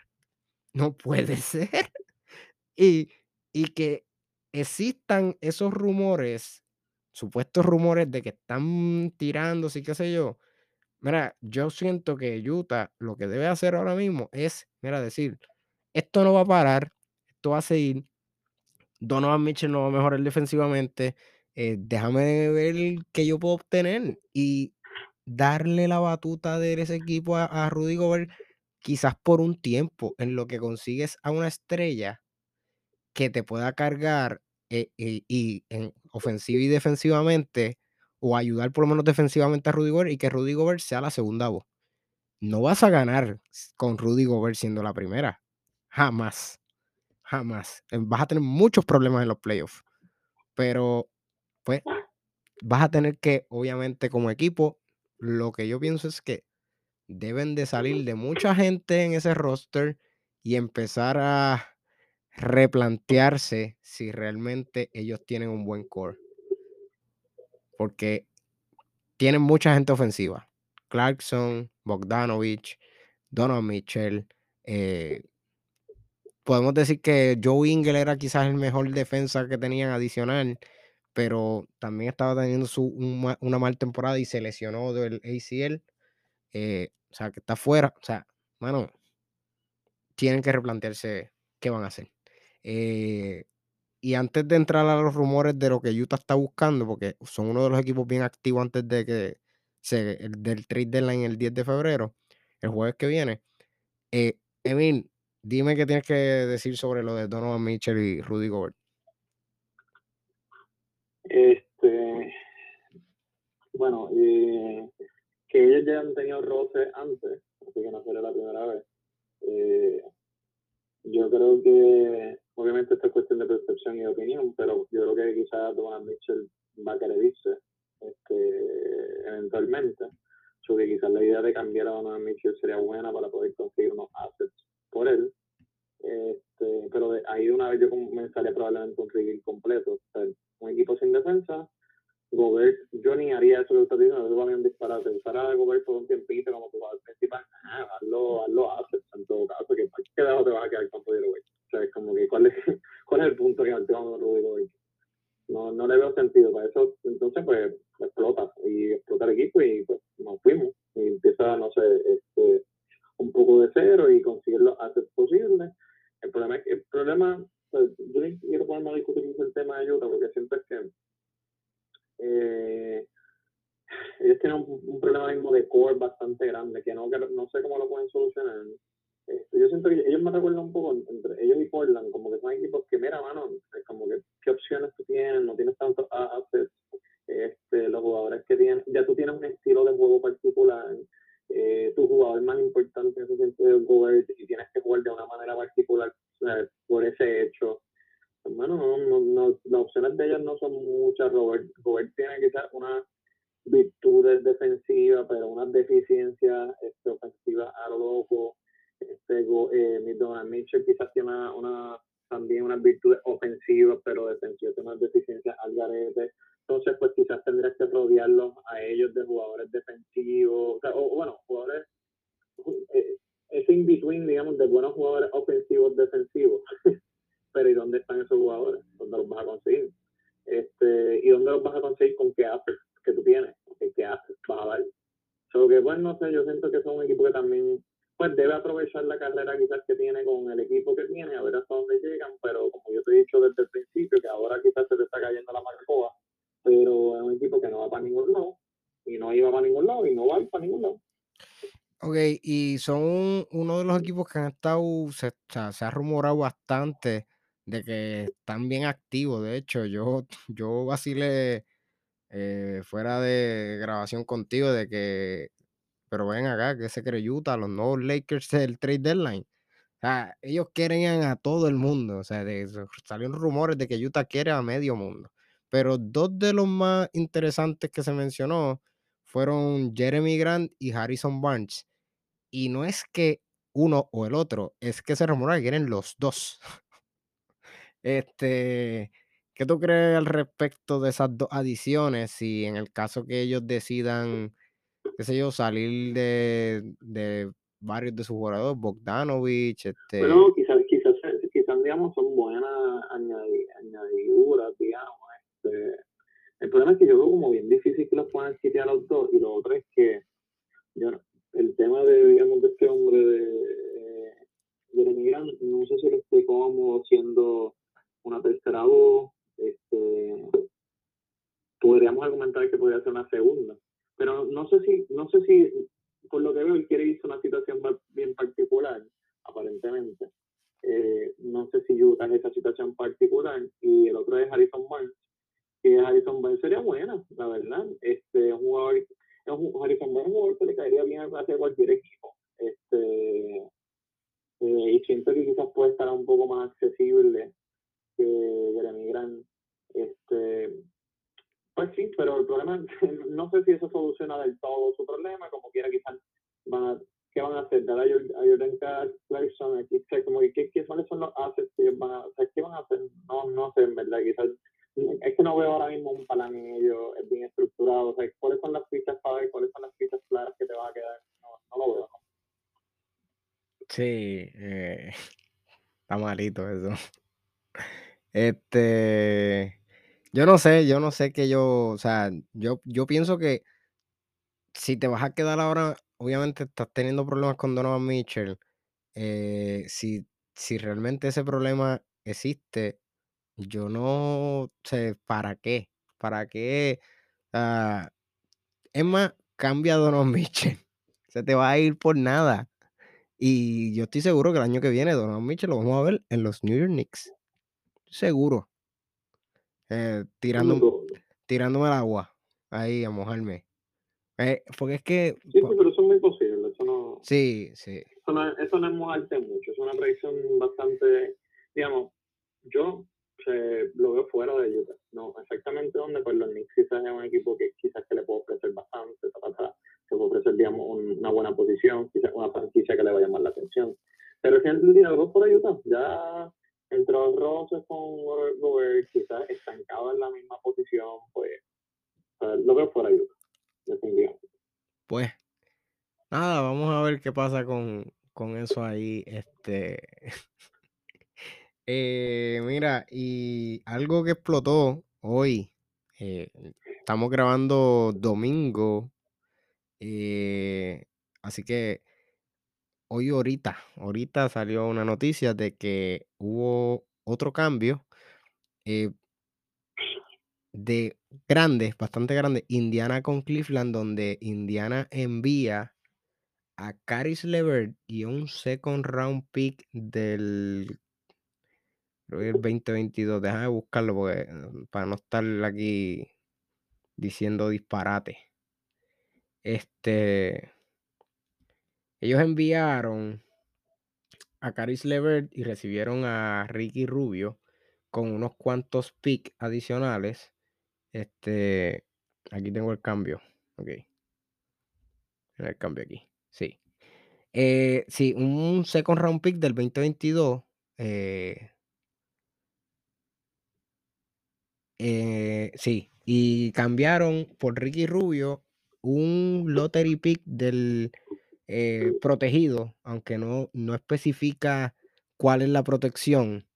A: No puede [laughs] ser. Y, y que existan esos rumores, supuestos rumores de que están tirándose y qué sé yo. Mira, yo siento que Utah lo que debe hacer ahora mismo es, mira, decir, esto no va a parar, esto va a seguir, Donovan Mitchell no va a mejorar defensivamente, eh, déjame ver qué yo puedo obtener y darle la batuta de ese equipo a, a Rudy Gobert quizás por un tiempo, en lo que consigues a una estrella que te pueda cargar eh, y, y en ofensiva y defensivamente, o ayudar por lo menos defensivamente a Rudy Gobert y que Rudy Gobert sea la segunda voz. No vas a ganar con Rudy Gobert siendo la primera. Jamás. Jamás. Eh, Vas a tener muchos problemas en los playoffs. Pero, pues, vas a tener que, obviamente, como equipo, lo que yo pienso es que deben de salir de mucha gente en ese roster y empezar a replantearse si realmente ellos tienen un buen core. Porque tienen mucha gente ofensiva. Clarkson, Bogdanovich, Donovan Mitchell. eh, podemos decir que Joe Ingles era quizás el mejor defensa que tenían adicional, pero también estaba teniendo su, una mal temporada y se lesionó del ACL. eh, o sea, que está fuera. O sea, mano, tienen que replantearse qué van a hacer. Eh, y antes de entrar a los rumores de lo que Utah está buscando, porque son uno de los equipos bien activos antes de que se, el- del trade deadline el 10 de febrero, el jueves que viene. Eh, Emil, dime qué tienes que decir sobre lo de Donovan Mitchell y Rudy Gobert.
B: Este, bueno, eh, que ellos ya han tenido roces antes, así que no será la primera vez. Eh, yo creo que, obviamente, esta es cuestión de percepción y opinión, pero yo creo que quizás Donovan Mitchell va a querer irse este, eventualmente. So que quizás la idea de cambiar a Donovan Mitchell sería buena para poder conseguir unos assets por él. Este, pero de ahí de una vez yo comenzaría probablemente un reveal completo. Un equipo sin defensa, Gobert, yo ni haría eso que usted dice, no va a un disparate. Usar a Gobert por un tiempito como jugador principal, ah, hazlo, hazlo assets en todo caso, que ¿para qué te vas a quedar con sea, es como que ¿cuál es, [laughs] cuál es el punto que activamos Rudy Gobert? No, no le veo sentido para eso. Entonces, pues, explota y explota el equipo y pues nos fuimos. Y empieza, no sé, este, un poco de cero y conseguir los assets posibles. El problema es que, el problema, pues, yo quiero ponerme a discutir mucho el tema de Utah porque siento que eh, ellos tienen un, problema mismo de core bastante grande que no, que no sé cómo lo pueden solucionar. Este, yo siento que ellos me recuerdan un poco entre ellos y Portland, como que son equipos que, mira, mano, como que qué opciones tú tienes, no tienes tantos assets, este, los jugadores que tienen, ya tú tienes un estilo de juego particular, eh, tu jugador más importante es Gobert y tienes que jugar de una manera particular por ese hecho. Bueno, no, no, no, las opciones de ellos no son muchas. Robert, Robert tiene quizás unas virtudes defensivas, pero unas deficiencias este, ofensivas a lo loco. Este, eh, Donald Mitchell quizás tiene una, también unas virtudes ofensivas, pero defensivas, tiene unas deficiencias al garete. Entonces, pues quizás tendrías que rodearlos a ellos de jugadores defensivos, o, bueno, jugadores, eh, ese in-between, digamos, de buenos jugadores ofensivos, defensivos. [laughs] pero ¿y dónde están esos jugadores? ¿Dónde los vas a conseguir? Este, ¿Y dónde los vas a conseguir con qué haces que tú tienes? ¿Qué haces vas a dar? Solo que, bueno, no sé, yo siento que son un equipo que también pues debe aprovechar la carrera quizás que tiene con el equipo que tiene, a ver hasta dónde llegan, pero como yo te he dicho desde el principio, que ahora quizás se te está cayendo la marcoa, pero es un equipo que no va para ningún lado, y no iba para ningún lado, y no va para ningún lado.
A: Ok, y son uno de los equipos que han estado, se, se ha rumorado bastante de que están bien activos. De hecho, yo, yo vacilé eh, fuera de grabación contigo de que, pero ven acá, que se cree Utah, los nuevos Lakers del trade deadline. O sea, ellos quieren a todo el mundo. O sea, salieron rumores de que Utah quiere a medio mundo. Pero dos de los más interesantes que se mencionó fueron Jeremy Grant y Harrison Barnes. Y no es que uno o el otro, es que se rumora que quieren los dos. [laughs] Este, ¿qué tú crees al respecto de esas dos adiciones? Si en el caso que ellos decidan, qué sé yo, salir de, de varios de sus jugadores, Bogdanovich, este...
B: Bueno, quizás, quizás, quizás digamos, son buenas añadiduras, digamos. Este, el problema es que yo veo como bien difícil que los puedan a los dos, y lo otro es que yo, el tema de, digamos, de este hombre de, de no sé si lo estoy cómodo siendo una tercera voz, este, podríamos argumentar que podría ser una segunda, pero no sé si, no sé si, por lo que veo, él quiere irse una situación bien particular, aparentemente. Eh, no sé si Utah es esa situación particular y el otro es Harrison Barnes, que Harrison Barnes sería buena, la verdad. Este, un jugador, es un, Harrison Barnes es un jugador que le caería bien hacia cualquier equipo. Este, eh, y siento que quizás puede estar un poco más accesible que Jeremy Grant. Este, pues sí, pero el problema, [laughs] no sé si eso soluciona del todo su problema, como quiera quizás van ¿qué van a hacer? Dar a Jordan Clarkson, aquí, como que, ¿qué, ¿qué, son los assets que van a, o ¿qué van a hacer? No, no sé, en verdad, quizás, es que no veo ahora mismo un plan en ello, es bien estructurado, o sea, ¿cuáles son las fichas para ver? ¿Cuáles son las fichas claras que te van a quedar? No, no lo veo.
A: Sí, eh, [laughs] está malito eso. Este, yo no sé, yo no sé que yo, o sea, yo, yo pienso que si te vas a quedar ahora, obviamente estás teniendo problemas con Donovan Mitchell. Eh, si, si realmente ese problema existe, yo no sé para qué, para qué. ah, es más, cambia a Donovan [laughs] Mitchell. Se te va a ir por nada. Y yo estoy seguro que el año que viene Donovan Mitchell lo vamos a ver en los New York Knicks. Seguro. Eh, tirando, tirándome el agua. Ahí a mojarme. Eh, porque es que.
B: Sí, pero eso es muy posible. Eso no...
A: Sí, sí.
B: eso no, es- eso no es mojarte mucho, es una predicción bastante, digamos, yo eh, lo veo fuera de Utah, no exactamente donde, pues los Knicks quizás es un equipo que quizás que le puede ofrecer bastante, ta, ta, ta, que puede ofrecer, digamos, un- una buena posición, quizás una franquicia que le va a llamar la atención. Pero si el día lo veo fuera de Utah, ya entró Roses con Robert Gobert, quizás estancado en la misma posición, pues lo veo de Utah, definitivamente.
A: Pues nada, vamos a ver qué pasa con, con eso ahí. Este, [laughs] eh, mira, y algo que explotó hoy, eh, estamos grabando domingo, eh, así que hoy ahorita, ahorita salió una noticia de que hubo otro cambio eh, de grande, bastante grande, Indiana con Cleveland, donde Indiana envía a Caris LeVert y un second round pick del creo que el 2022. Déjame buscarlo porque, eh, para no estar aquí diciendo disparate. Este, ellos enviaron a Caris LeVert y recibieron a Ricky Rubio con unos cuantos picks adicionales. Este, aquí tengo el cambio. Ok. El cambio aquí. Sí. Eh, sí, un second round pick del 2022. Eh, eh, sí, y cambiaron por Ricky Rubio un lottery pick del eh, protegido, aunque no, no especifica cuál es la protección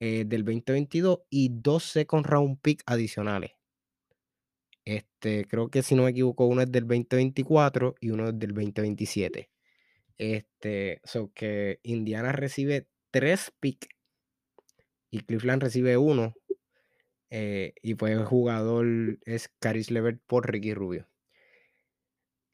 A: eh, del 2022 y dos second round pick adicionales. Este, creo que si no me equivoco, uno es del 2024 y uno es del 2027. Este, so que Indiana recibe tres picks y Cleveland recibe uno. eh, y pues el jugador es Caris Levert por Ricky Rubio.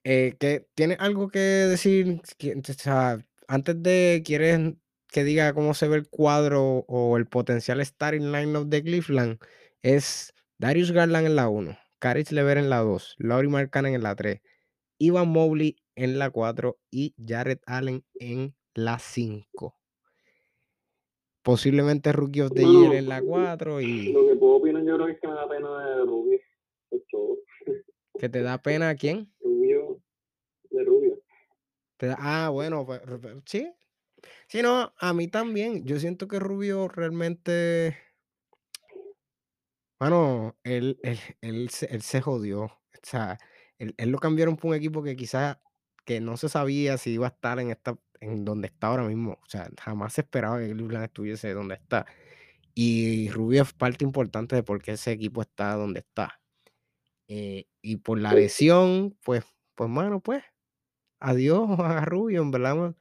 A: Eh, que ¿Tienes algo que decir? Que- O sea, antes de, ¿quieres que diga cómo se ve el cuadro o el potencial starting lineup de Cleveland? Es Darius Garland en la 1, Caris Levert en la 2, Laurie Markkanen en la 3, Ivan Mobley en la 4 y Jared Allen en la 5. Posiblemente Rookie of the
B: Bueno,
A: Year en la 4 y
B: Lo que puedo opinar yo creo es que me da pena de Rubio. Es todo.
A: que te da pena a quién?
B: De Rubio.
A: Da- ah, bueno, pues, sí. Sí, no, a mí también. Yo siento que Rubio realmente, bueno, él, él, él, se, él se jodió. O sea, él, él lo cambiaron por un equipo que quizás que no se sabía si iba a estar en esta, en donde está ahora mismo. O sea, jamás se esperaba que Cleveland estuviese donde está. Y Rubio es parte importante de por qué ese equipo está donde está. Eh, y por la lesión, pues, pues, mano, pues, adiós [laughs] a Rubio, en verdad.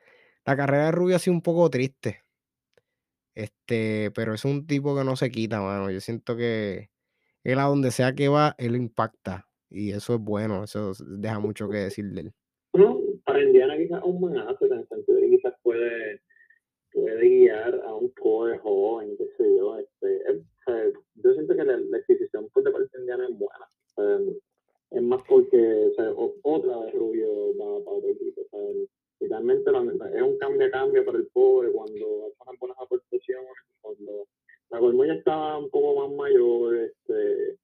A: La carrera de Rubio ha sido un poco triste. Este, pero es un tipo que no se quita, mano. Yo siento que él a donde sea que va, él impacta. Y eso es bueno, eso deja mucho que decir de él.
B: Bueno, para Indiana quizás un asset en el sentido de quizás puede, puede guiar a un core joven, qué sé yo. Este, sea, yo siento que la, la adquisición por de parte de Indiana es buena. Es más porque otra vez Rubio va para otro equipo. O sea, es un cambio a cambio para el pobre cuando hace unas buenas aportaciones, cuando la Colmo ya estaba un poco más mayor, este,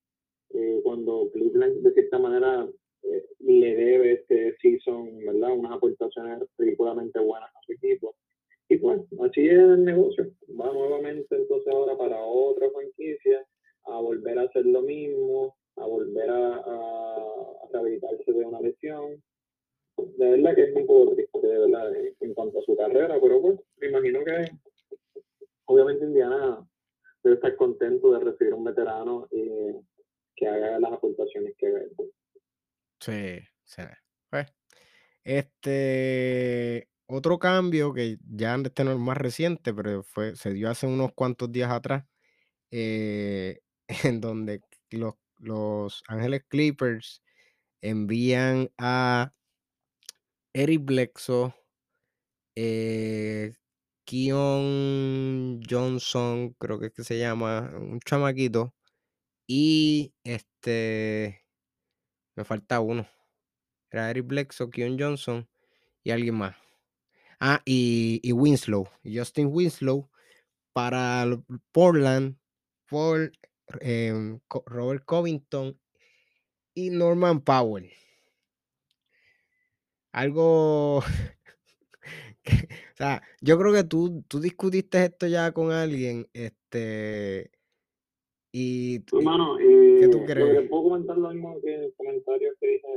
B: eh, cuando Cleveland de cierta manera eh, le debe este season, ¿verdad? Unas aportaciones ridículamente buenas a su equipo. Y pues, así es el negocio. Va nuevamente entonces ahora para otra franquicia a volver a hacer lo mismo, a volver a, a, a rehabilitarse de una lesión. De verdad que es un poco triste, de verdad, en, cuanto a su carrera, pero pues, me imagino que obviamente Indiana debe estar contento de recibir un veterano eh, que haga las aportaciones que.
A: Sí, sí. Pues, este, otro cambio que ya este no es más reciente, pero fue, se dio hace unos cuantos días atrás, eh, [laughs] en donde los, los Ángeles Clippers envían a Eric Bledsoe, eh, Johnson, creo que es que se llama, un chamaquito, y este, me falta uno. Era Eric Bledsoe, Keon Johnson y alguien más. Ah, y, y Winslow, Justin Winslow para Portland, por em, Robert Covington y Norman Powell. Algo, [laughs] o sea, yo creo que tú, tú discutiste esto ya con alguien, este, y,
B: Hermano, eh,
A: tú crees?
B: Lo que puedo comentar lo mismo que en el comentario que dije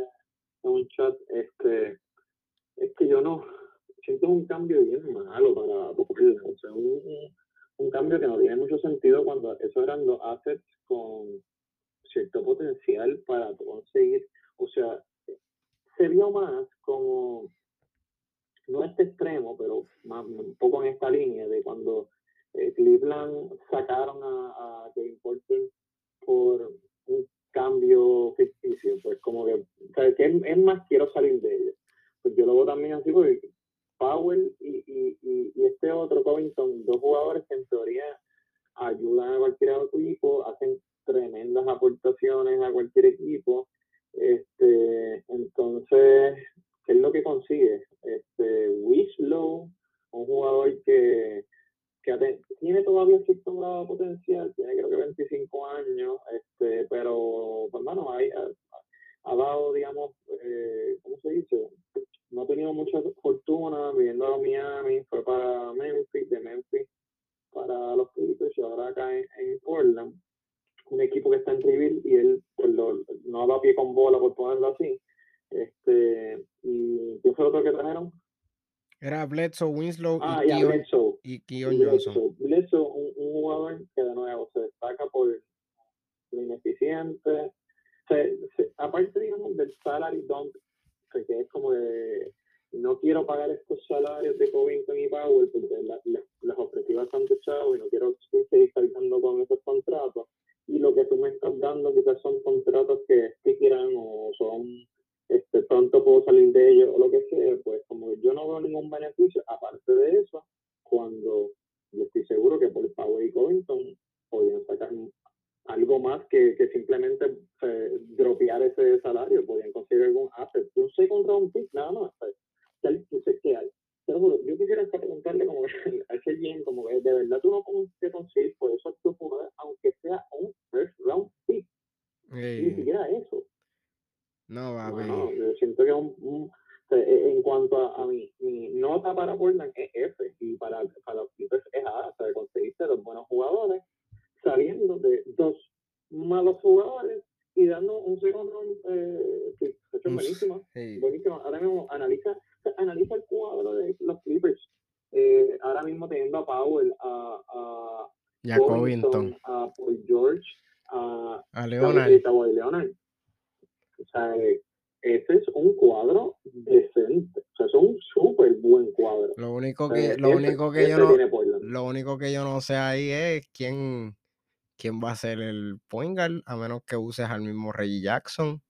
B: en un chat, este, es que yo no, siento un cambio bien malo para o sea, un, un cambio que no tiene mucho sentido cuando esos eran dos assets con cierto potencial para conseguir, o sea, se vio más como, no este extremo, pero más, un poco en esta línea de cuando eh, Cleveland sacaron a, a Kevin Porter por un cambio ficticio, pues como que, o que es, más quiero salir de ella. Pues yo lo veo también así porque Powell y, este otro Covington, dos jugadores que en teoría ayudan a cualquier equipo, hacen tremendas aportaciones a cualquier equipo. Este, entonces, ¿qué es lo que consigue? Este, Winslow, un jugador que, tiene todavía cierto grado de potencial, tiene creo que 25 años, este, pero, pues, hermano, ha, ha, dado, digamos, eh, ¿cómo se dice? No ha tenido mucha fortuna viviendo a Miami, fue para Memphis, de Memphis para los Clippers y ahora acá en, Portland, un equipo que está en rebuild y él pues, no ha dado pie con bola por ponerlo así. Este, y ¿qué fue otro que trajeron?
A: Era Bledsoe, Winslow
B: ah, y, Keon,
A: Bledsoe, y Keon Johnson.
B: Bledsoe, un, un, jugador que de nuevo se destaca por lo ineficiente. Se, aparte, digamos, del salary dump que es como de no quiero pagar estos salarios de Covington y Powell porque las objetivas están techados y no quiero seguir saltando con esos contratos. Y lo que tú me estás dando quizás son contratos que quieran o son este, pronto puedo salir de ellos o lo que sea, pues como yo no veo ningún beneficio, aparte de eso, cuando yo estoy seguro que por Powell y Covington podrían sacar algo más que, que simplemente eh, dropear ese salario, podían conseguir algún asset. Un second round pick, nada más. Yo quisiera preguntarle como [laughs] a ese bien, como que de verdad tú no puedes conseguir por eso tu jugador, aunque sea un first round pick. Ni siquiera eso.
A: No, va
B: bueno, yo siento que un, e, en cuanto a, a mi, mi, nota para Portland es F y para, para los es A, o sea, conseguiste los buenos jugadores saliendo de dos malos jugadores y dando un segundo eh, que. Ahora mismo analiza, analiza el cuadro de los Clippers. Eh, ahora mismo teniendo a Powell, a, a,
A: Covington,
B: a Paul George, a,
A: a Leonard. A
B: Leonard. O sea, ese es un cuadro decente. O sea, es un súper buen cuadro.
A: Lo único que, lo único que yo no, lo único que yo no sé ahí es quién quién va a ser el point guard, a menos que uses al mismo Reggie Jackson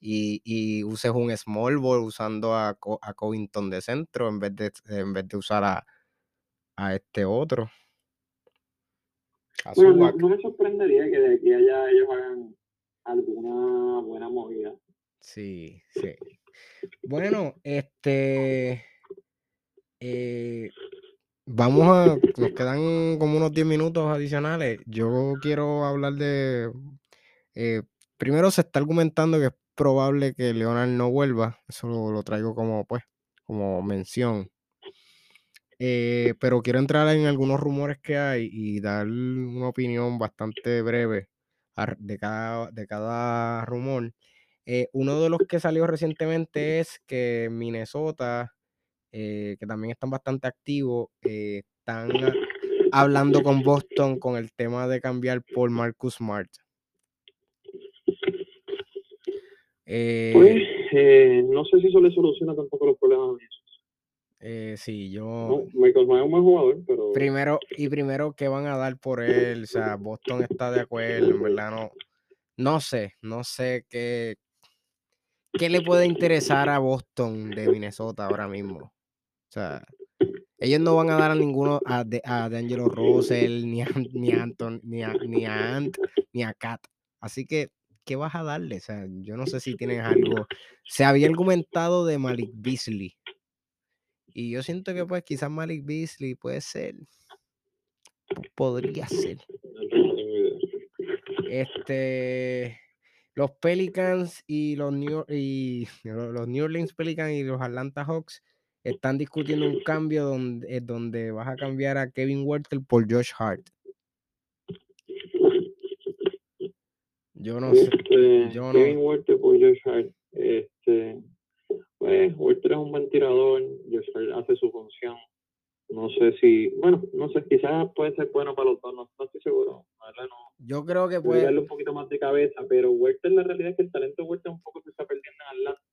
A: y, y uses un small ball usando a, a, Covington de centro en vez de, en vez de usar a, a este otro.
B: bueno, no, me sorprendería que de aquí allá ellos hagan alguna buena movida.
A: Sí, sí. Bueno, este. Eh, Vamos a, nos quedan como unos 10 minutos adicionales. Yo quiero hablar de, eh, primero se está argumentando que es probable que Leonard no vuelva. Eso lo, traigo como, pues, como mención. Eh, pero quiero entrar en algunos rumores que hay y dar una opinión bastante breve de cada, de cada rumor. Eh, uno de los que salió recientemente es que Minnesota eh, que también están bastante activos, eh, están hablando con Boston con el tema de cambiar por Marcus Smart.
B: Eh, pues, no sé si eso le soluciona tampoco los problemas
A: eh, sí, yo.
B: No, Michael Myers es un buen jugador, pero.
A: Primero, y primero, ¿qué van a dar por él? O sea, Boston está de acuerdo, en verdad, no. No sé, no sé qué. ¿Qué le puede interesar a Boston de Minnesota ahora mismo? O sea, ellos no van a dar a ninguno, a, de, a D'Angelo Russell, ni a, [laughs] ni Anton, ni a, ni Ant, ni a Kat. Así que, ¿qué vas a darle? O sea, yo no sé si tienes algo. Se había argumentado de Malik Beasley. Y yo siento que, pues, quizás Malik Beasley puede ser. Podría ser. Este, los Pelicans y los New y lo [laughs] los New Orleans Pelicans y los Atlanta Hawks están discutiendo un cambio donde, eh, donde vas a cambiar a Kevin Huerter por Josh Hart. Yo no sé,
B: Este,
A: no
B: Kevin Walter por Josh Hart. Este, pues Walter es un buen tirador, Josh Hart hace su función. No sé si, bueno, no sé, quizás puede ser bueno para los dos, no, no estoy seguro. no.
A: yo creo que puede
B: darle un poquito más de cabeza, pero Walter la realidad es que el talento de Walter un poco se está perdiendo en Atlanta.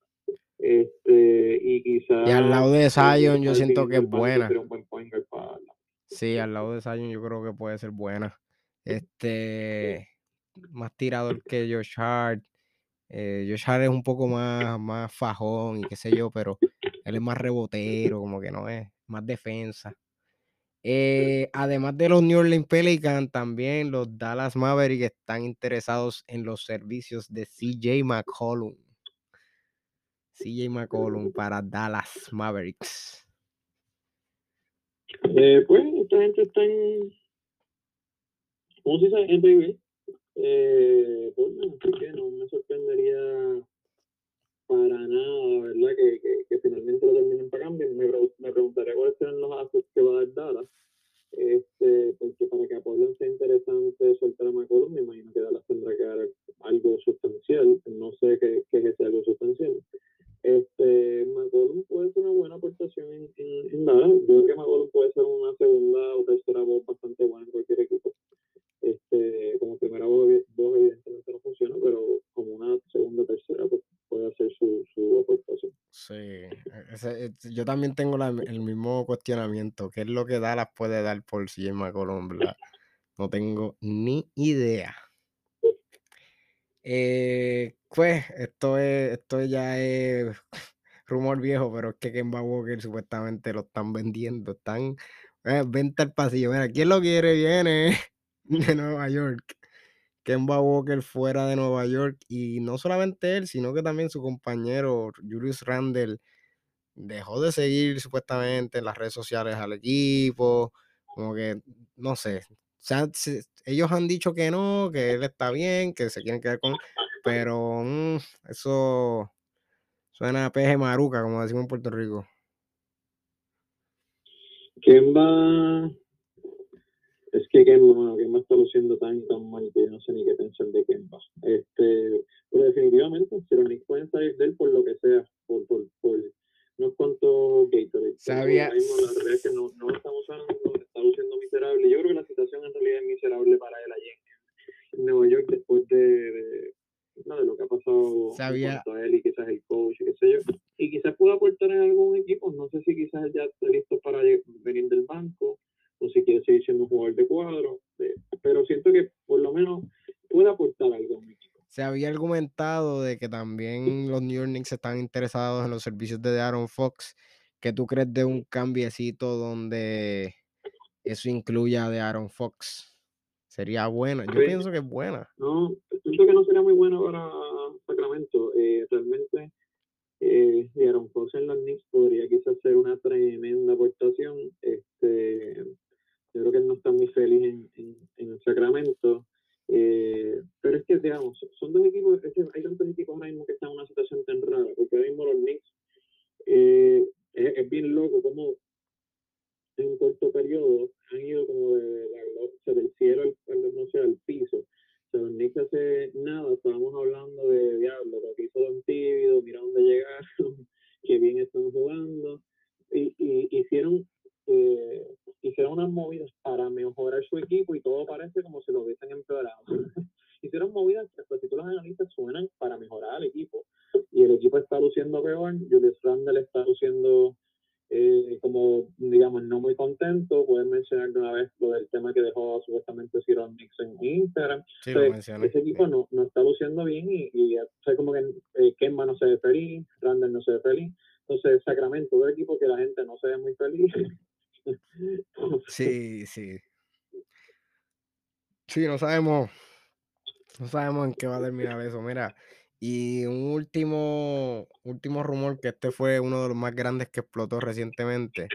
B: Este, y quizás
A: y al lado de Zion yo siento que es buena.
B: buen para.
A: Sí, al lado de Zion yo creo que puede ser buena. Este, más tirador que Josh Hart. Eh, Josh Hart es un poco más, más fajón y qué sé yo, pero él es más rebotero, como que no es, más defensa. Eh, además de los New Orleans Pelicans, también los Dallas Mavericks están interesados en los servicios de CJ McCollum. CJ McCollum para Dallas Mavericks.
B: Eh, pues esta gente está en, ¿cómo se dice? En. Eh, pues, no, que no me sorprendería para nada, ¿verdad? Que, que, finalmente lo terminen pagando. Me, me preguntaría cuáles serán los assets que va a dar Dallas. Este, porque para que a Portland sea interesante soltar a McCollum, me imagino que Dallas tendrá que dar algo sustancial. No sé qué, qué es ese algo sustancial. Este, McCollum puede ser una buena aportación en, en, en Dallas. Yo creo que McCollum puede ser una segunda o tercera voz bastante buena en cualquier equipo. Este, como primera voz, voz evidentemente no funciona, pero como una segunda o tercera pues, puede hacer su, su aportación.
A: Sí, yo también tengo el mismo cuestionamiento. ¿Qué es lo que Dallas puede dar por CJ McCollum, verdad? No tengo ni idea. Eh, pues esto es, esto ya es rumor viejo, pero es que Kemba Walker supuestamente lo están vendiendo. Están, eh, venta al pasillo. Mira, ¿quién lo quiere? Viene [laughs] de Nueva York. Kemba Walker fuera de Nueva York. Y no solamente él, sino que también su compañero Julius Randle dejó de seguir supuestamente en las redes sociales al equipo. Como que, no sé. O sea, se- ellos han dicho que no, que él está bien, que se quieren quedar con. Pero mm, eso suena a peje maruca, como decimos en Puerto Rico.
B: Kemba, es que Kemba, bueno, Kemba está luciendo tan tan mal que yo no sé ni qué pensar de Kemba. Este, pero definitivamente, si los Knicks pueden salir de él por lo que sea, por, por, por no cuanto Gatorade.
A: Sabía-
B: ahora mismo la realidad es que no, no lo estamos usando, está luciendo miserable. Yo creo que la situación en realidad es miserable para él allí en, en Nueva York después de, de, no, de lo que ha pasado en
A: Sabía-
B: él y quizás el coach qué sé yo. Y quizás pueda aportar en algún equipo, no sé si quizás ya está listo para venir del banco o si quiere seguir siendo un jugador de cuadro, pero siento que por lo menos puede aportar algo a un equipo.
A: Se había argumentado de que también los New York Knicks están interesados en los servicios de Aaron Fox. ¿Qué tú crees de un cambiecito donde eso incluya de Aaron Fox? Sería buena. Yo
B: Pues,
A: pienso que es buena.
B: No, siento que no sería muy bueno para Eh, realmente, eh, Aaron en los Knicks podría quizás ser una tremenda aportación. Este, yo creo que él no está muy feliz en, en, en Sacramento. Eh, pero es que, digamos, son dos equipos, es que hay tantos equipos ahora mismo que están en una situación tan rara, porque ahora mismo los Knicks eh, es, bien loco como en un corto periodo han ido como de o sea, del cielo al- no sé, al piso. O sea, los Knicks hace nada, estábamos hablando de diablo, lo que hizo Don Tíbido, mira dónde llegaron, [laughs] qué bien están jugando. Y, hicieron, eh, hicieron unas movidas para mejorar su equipo y todo parece como si lo hubiesen empeorado. [laughs] hicieron movidas que, si tú las analizas, suenan para mejorar al equipo. Y el equipo está luciendo peor, Julius Randle está luciendo eh, como, digamos, no muy contento. Pueden mencionar de una vez lo del tema que dejó supuestamente Ciro Nixon en Instagram.
A: Sí,
B: O sea,
A: mencioné.
B: ese equipo no, no está luciendo bien y, y o sea, como que eh, Kemba no se ve feliz, Randall no se ve feliz. Entonces, Sacramento, un equipo que la gente no se ve muy feliz. [laughs]
A: Sí, sí. Sí, no sabemos. No sabemos en qué va a terminar eso. Mira. Y un último, último rumor, que este fue uno de los más grandes que explotó recientemente,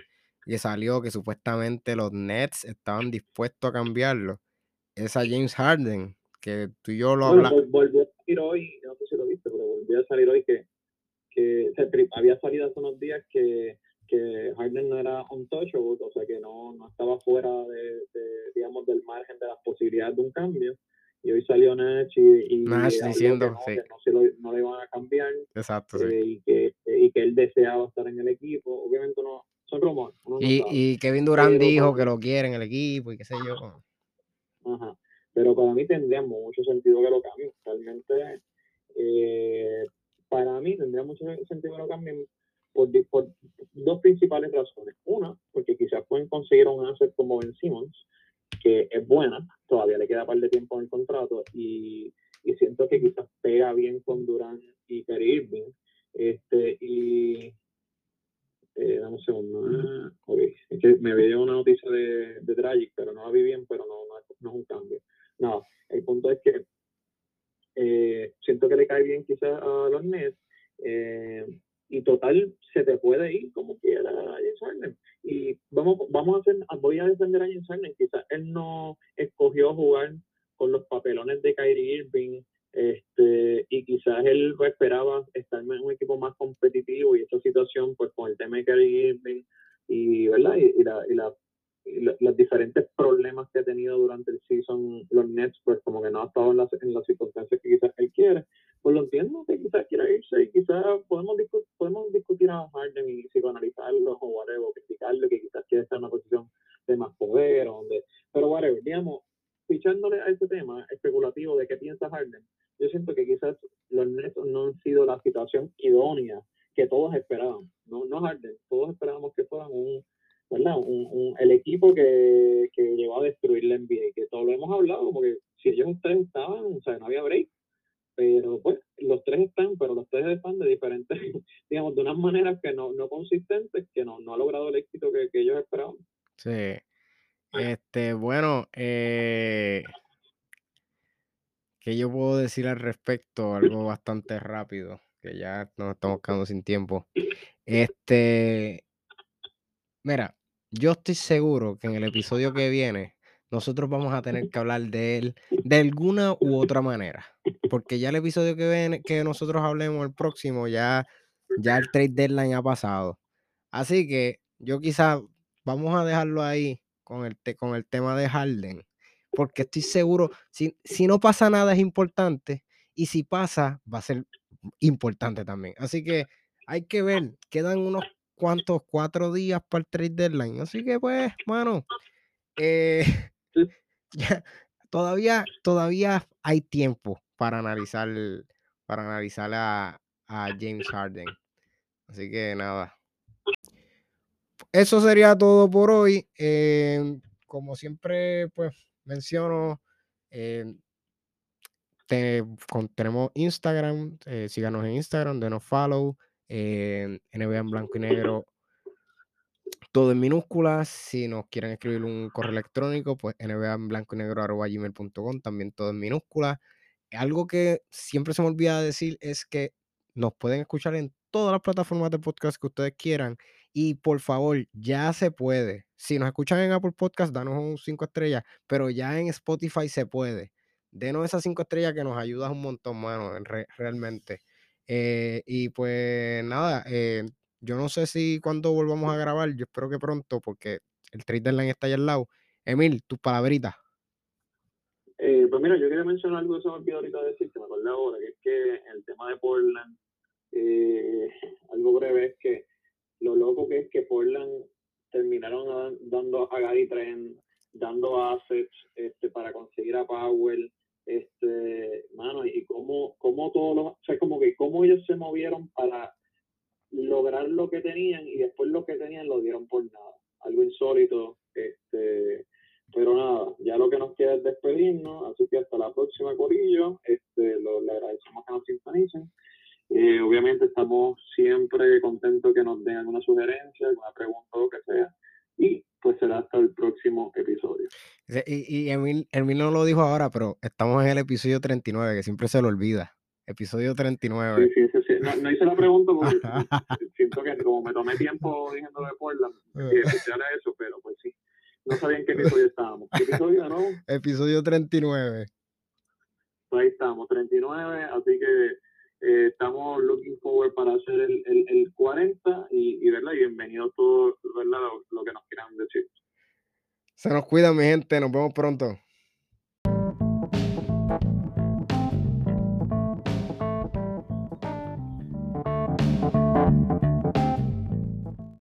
A: que salió que supuestamente los Nets estaban dispuestos a cambiarlo, es a James Harden, que tú y yo lo hablamos.
B: vol- volvió a salir hoy, no sé si lo viste, pero volvió a salir hoy que, había salido hace unos días que, que Harden no era untouchable, o sea que no, no estaba fuera de, de, digamos, del margen de las posibilidades de un cambio. Y hoy salió Nash y, y
A: Nash
B: habló
A: diciendo,
B: que no,
A: sí.
B: que no, se lo, no le iban a cambiar
A: Exacto, sí.
B: eh, y, que, y que él deseaba estar en el equipo. Obviamente no, son rumores, no
A: Y, Kevin Durant
B: Pero
A: dijo que lo quiere en el equipo y qué sé yo.
B: ajá, pero para mí tendría mucho sentido que lo cambien. Realmente, eh, para mí tendría mucho sentido que lo cambien por, por dos principales razones. Una, porque quizás pueden conseguir un asset como Ben Simmons, es buena, todavía le queda par de tiempo en el contrato y, y siento que quizás pega bien con Durant y Kyrie Irving. Este, y eh, dame un segundo. Ah, ok. Es que me llegado una noticia de, Dragic, pero no la vi bien, pero no, no, no es un cambio. No, el punto es que eh, siento que le cae bien quizás a los Nets. eh, y total, se te puede ir como quiera a James Harden. Y vamos, vamos a hacer, voy a defender a James Harden. Quizás él no escogió jugar con los papelones de Kyrie Irving, este, y quizás él esperaba estar en un equipo más competitivo y esa situación, pues con el tema de Kyrie Irving y, ¿verdad? y, la, y la y lo- los diferentes problemas que ha tenido durante el season los Nets, pues como que no ha estado en las, en las circunstancias que quizás él quiere, pues lo entiendo que quizás quiera irse y quizás podemos discutir a Harden y psicoanalizarlo o whatever, criticarlo, que quizás quiere estar en una posición de más poder o donde, pero whatever, digamos, fichándole a ese tema especulativo de qué piensa Harden, yo siento que quizás los Nets no han sido la situación idónea que todos esperaban, no, no Harden, todos esperábamos que fueran un ¿verdad? Un, un, el equipo que, que llegó a destruir la NBA, que todo lo hemos hablado, porque si ellos tres estaban, o sea, no había break, pero pues los tres están, pero los tres están de diferentes, digamos, de unas maneras que no, no consistentes, que no, no ha logrado el éxito que, que ellos esperaban.
A: Sí. Este, bueno, eh, ¿qué yo puedo decir al respecto? Algo bastante rápido, que ya nos estamos quedando sin tiempo. Este, mira, yo estoy seguro que en el episodio que viene nosotros vamos a tener que hablar de él de alguna u otra manera, porque ya el episodio que viene, que nosotros hablemos el próximo, ya, ya el trade deadline ha pasado. Así que yo quizás vamos a dejarlo ahí con el, te- con el tema de Harden, porque estoy seguro, si, si no pasa nada es importante, y si pasa, va a ser importante también. Así que hay que ver, quedan unos cuantos, cuatro días para el trade deadline. Así que pues, mano, eh, [laughs] ya, todavía, todavía hay tiempo para analizar, para analizar a, a James Harden. Así que nada. Eso sería todo por hoy. Eh, como siempre, pues menciono, eh, tenemos Instagram, eh, síganos en Instagram, denos follow, eh, NBA en blanco y negro, todo en minúsculas. Si nos quieren escribir un correo electrónico, pues NBA en blanco y negro arroba gmail.com, también todo en minúsculas. Algo que siempre se me olvida decir es que nos pueden escuchar en todas las plataformas de podcast que ustedes quieran. Y por favor, ya se puede. Si nos escuchan en Apple Podcast, danos un 5 estrellas, pero ya en Spotify se puede. Denos esas 5 estrellas que nos ayudas un montón, mano, en re- realmente. Eh, y pues nada, eh, yo no sé si cuando volvamos a grabar, yo espero que pronto, porque el trade deadline está allá al lado. Emil, tus palabritas.
B: Eh, pues mira, yo quería mencionar algo que se me olvidó ahorita decir, que me acordé ahora, que es que el tema de Portland, algo breve es que lo loco que es que Portland terminaron dando a Gary Trent, dando assets este, para conseguir a Powell, este, mano, y cómo, cómo todos los, o sea, como que cómo ellos se movieron para lograr lo que tenían y después lo que tenían lo dieron por nada. Algo insólito, este, pero nada, ya lo que nos queda es despedirnos, así que hasta la próxima, Corillo. Este, lo, le agradecemos que nos sintonicen. Eh, obviamente estamos siempre contentos que nos den alguna sugerencia, alguna pregunta o lo que sea. Y pues será hasta el próximo episodio.
A: Y, y Emil, Emil no lo dijo ahora, pero estamos en el episodio 39, que siempre se lo olvida. Episodio
B: Sí,
A: 39.
B: sí, sí, sí. No, no hice la pregunta porque [laughs] siento que como me tomé tiempo diciendo de Portland, y escuchar eso, pero pues sí. No sabía en qué episodio estábamos. ¿Qué episodio, no?
A: Episodio 39.
B: Pues ahí estamos, 39, así que eh, estamos looking forward para hacer el, el, el 40 y, y, ¿verdad? Y bienvenidos todos, ¿verdad? Lo, lo que nos quieran decir.
A: Se nos cuida, mi gente. Nos vemos pronto.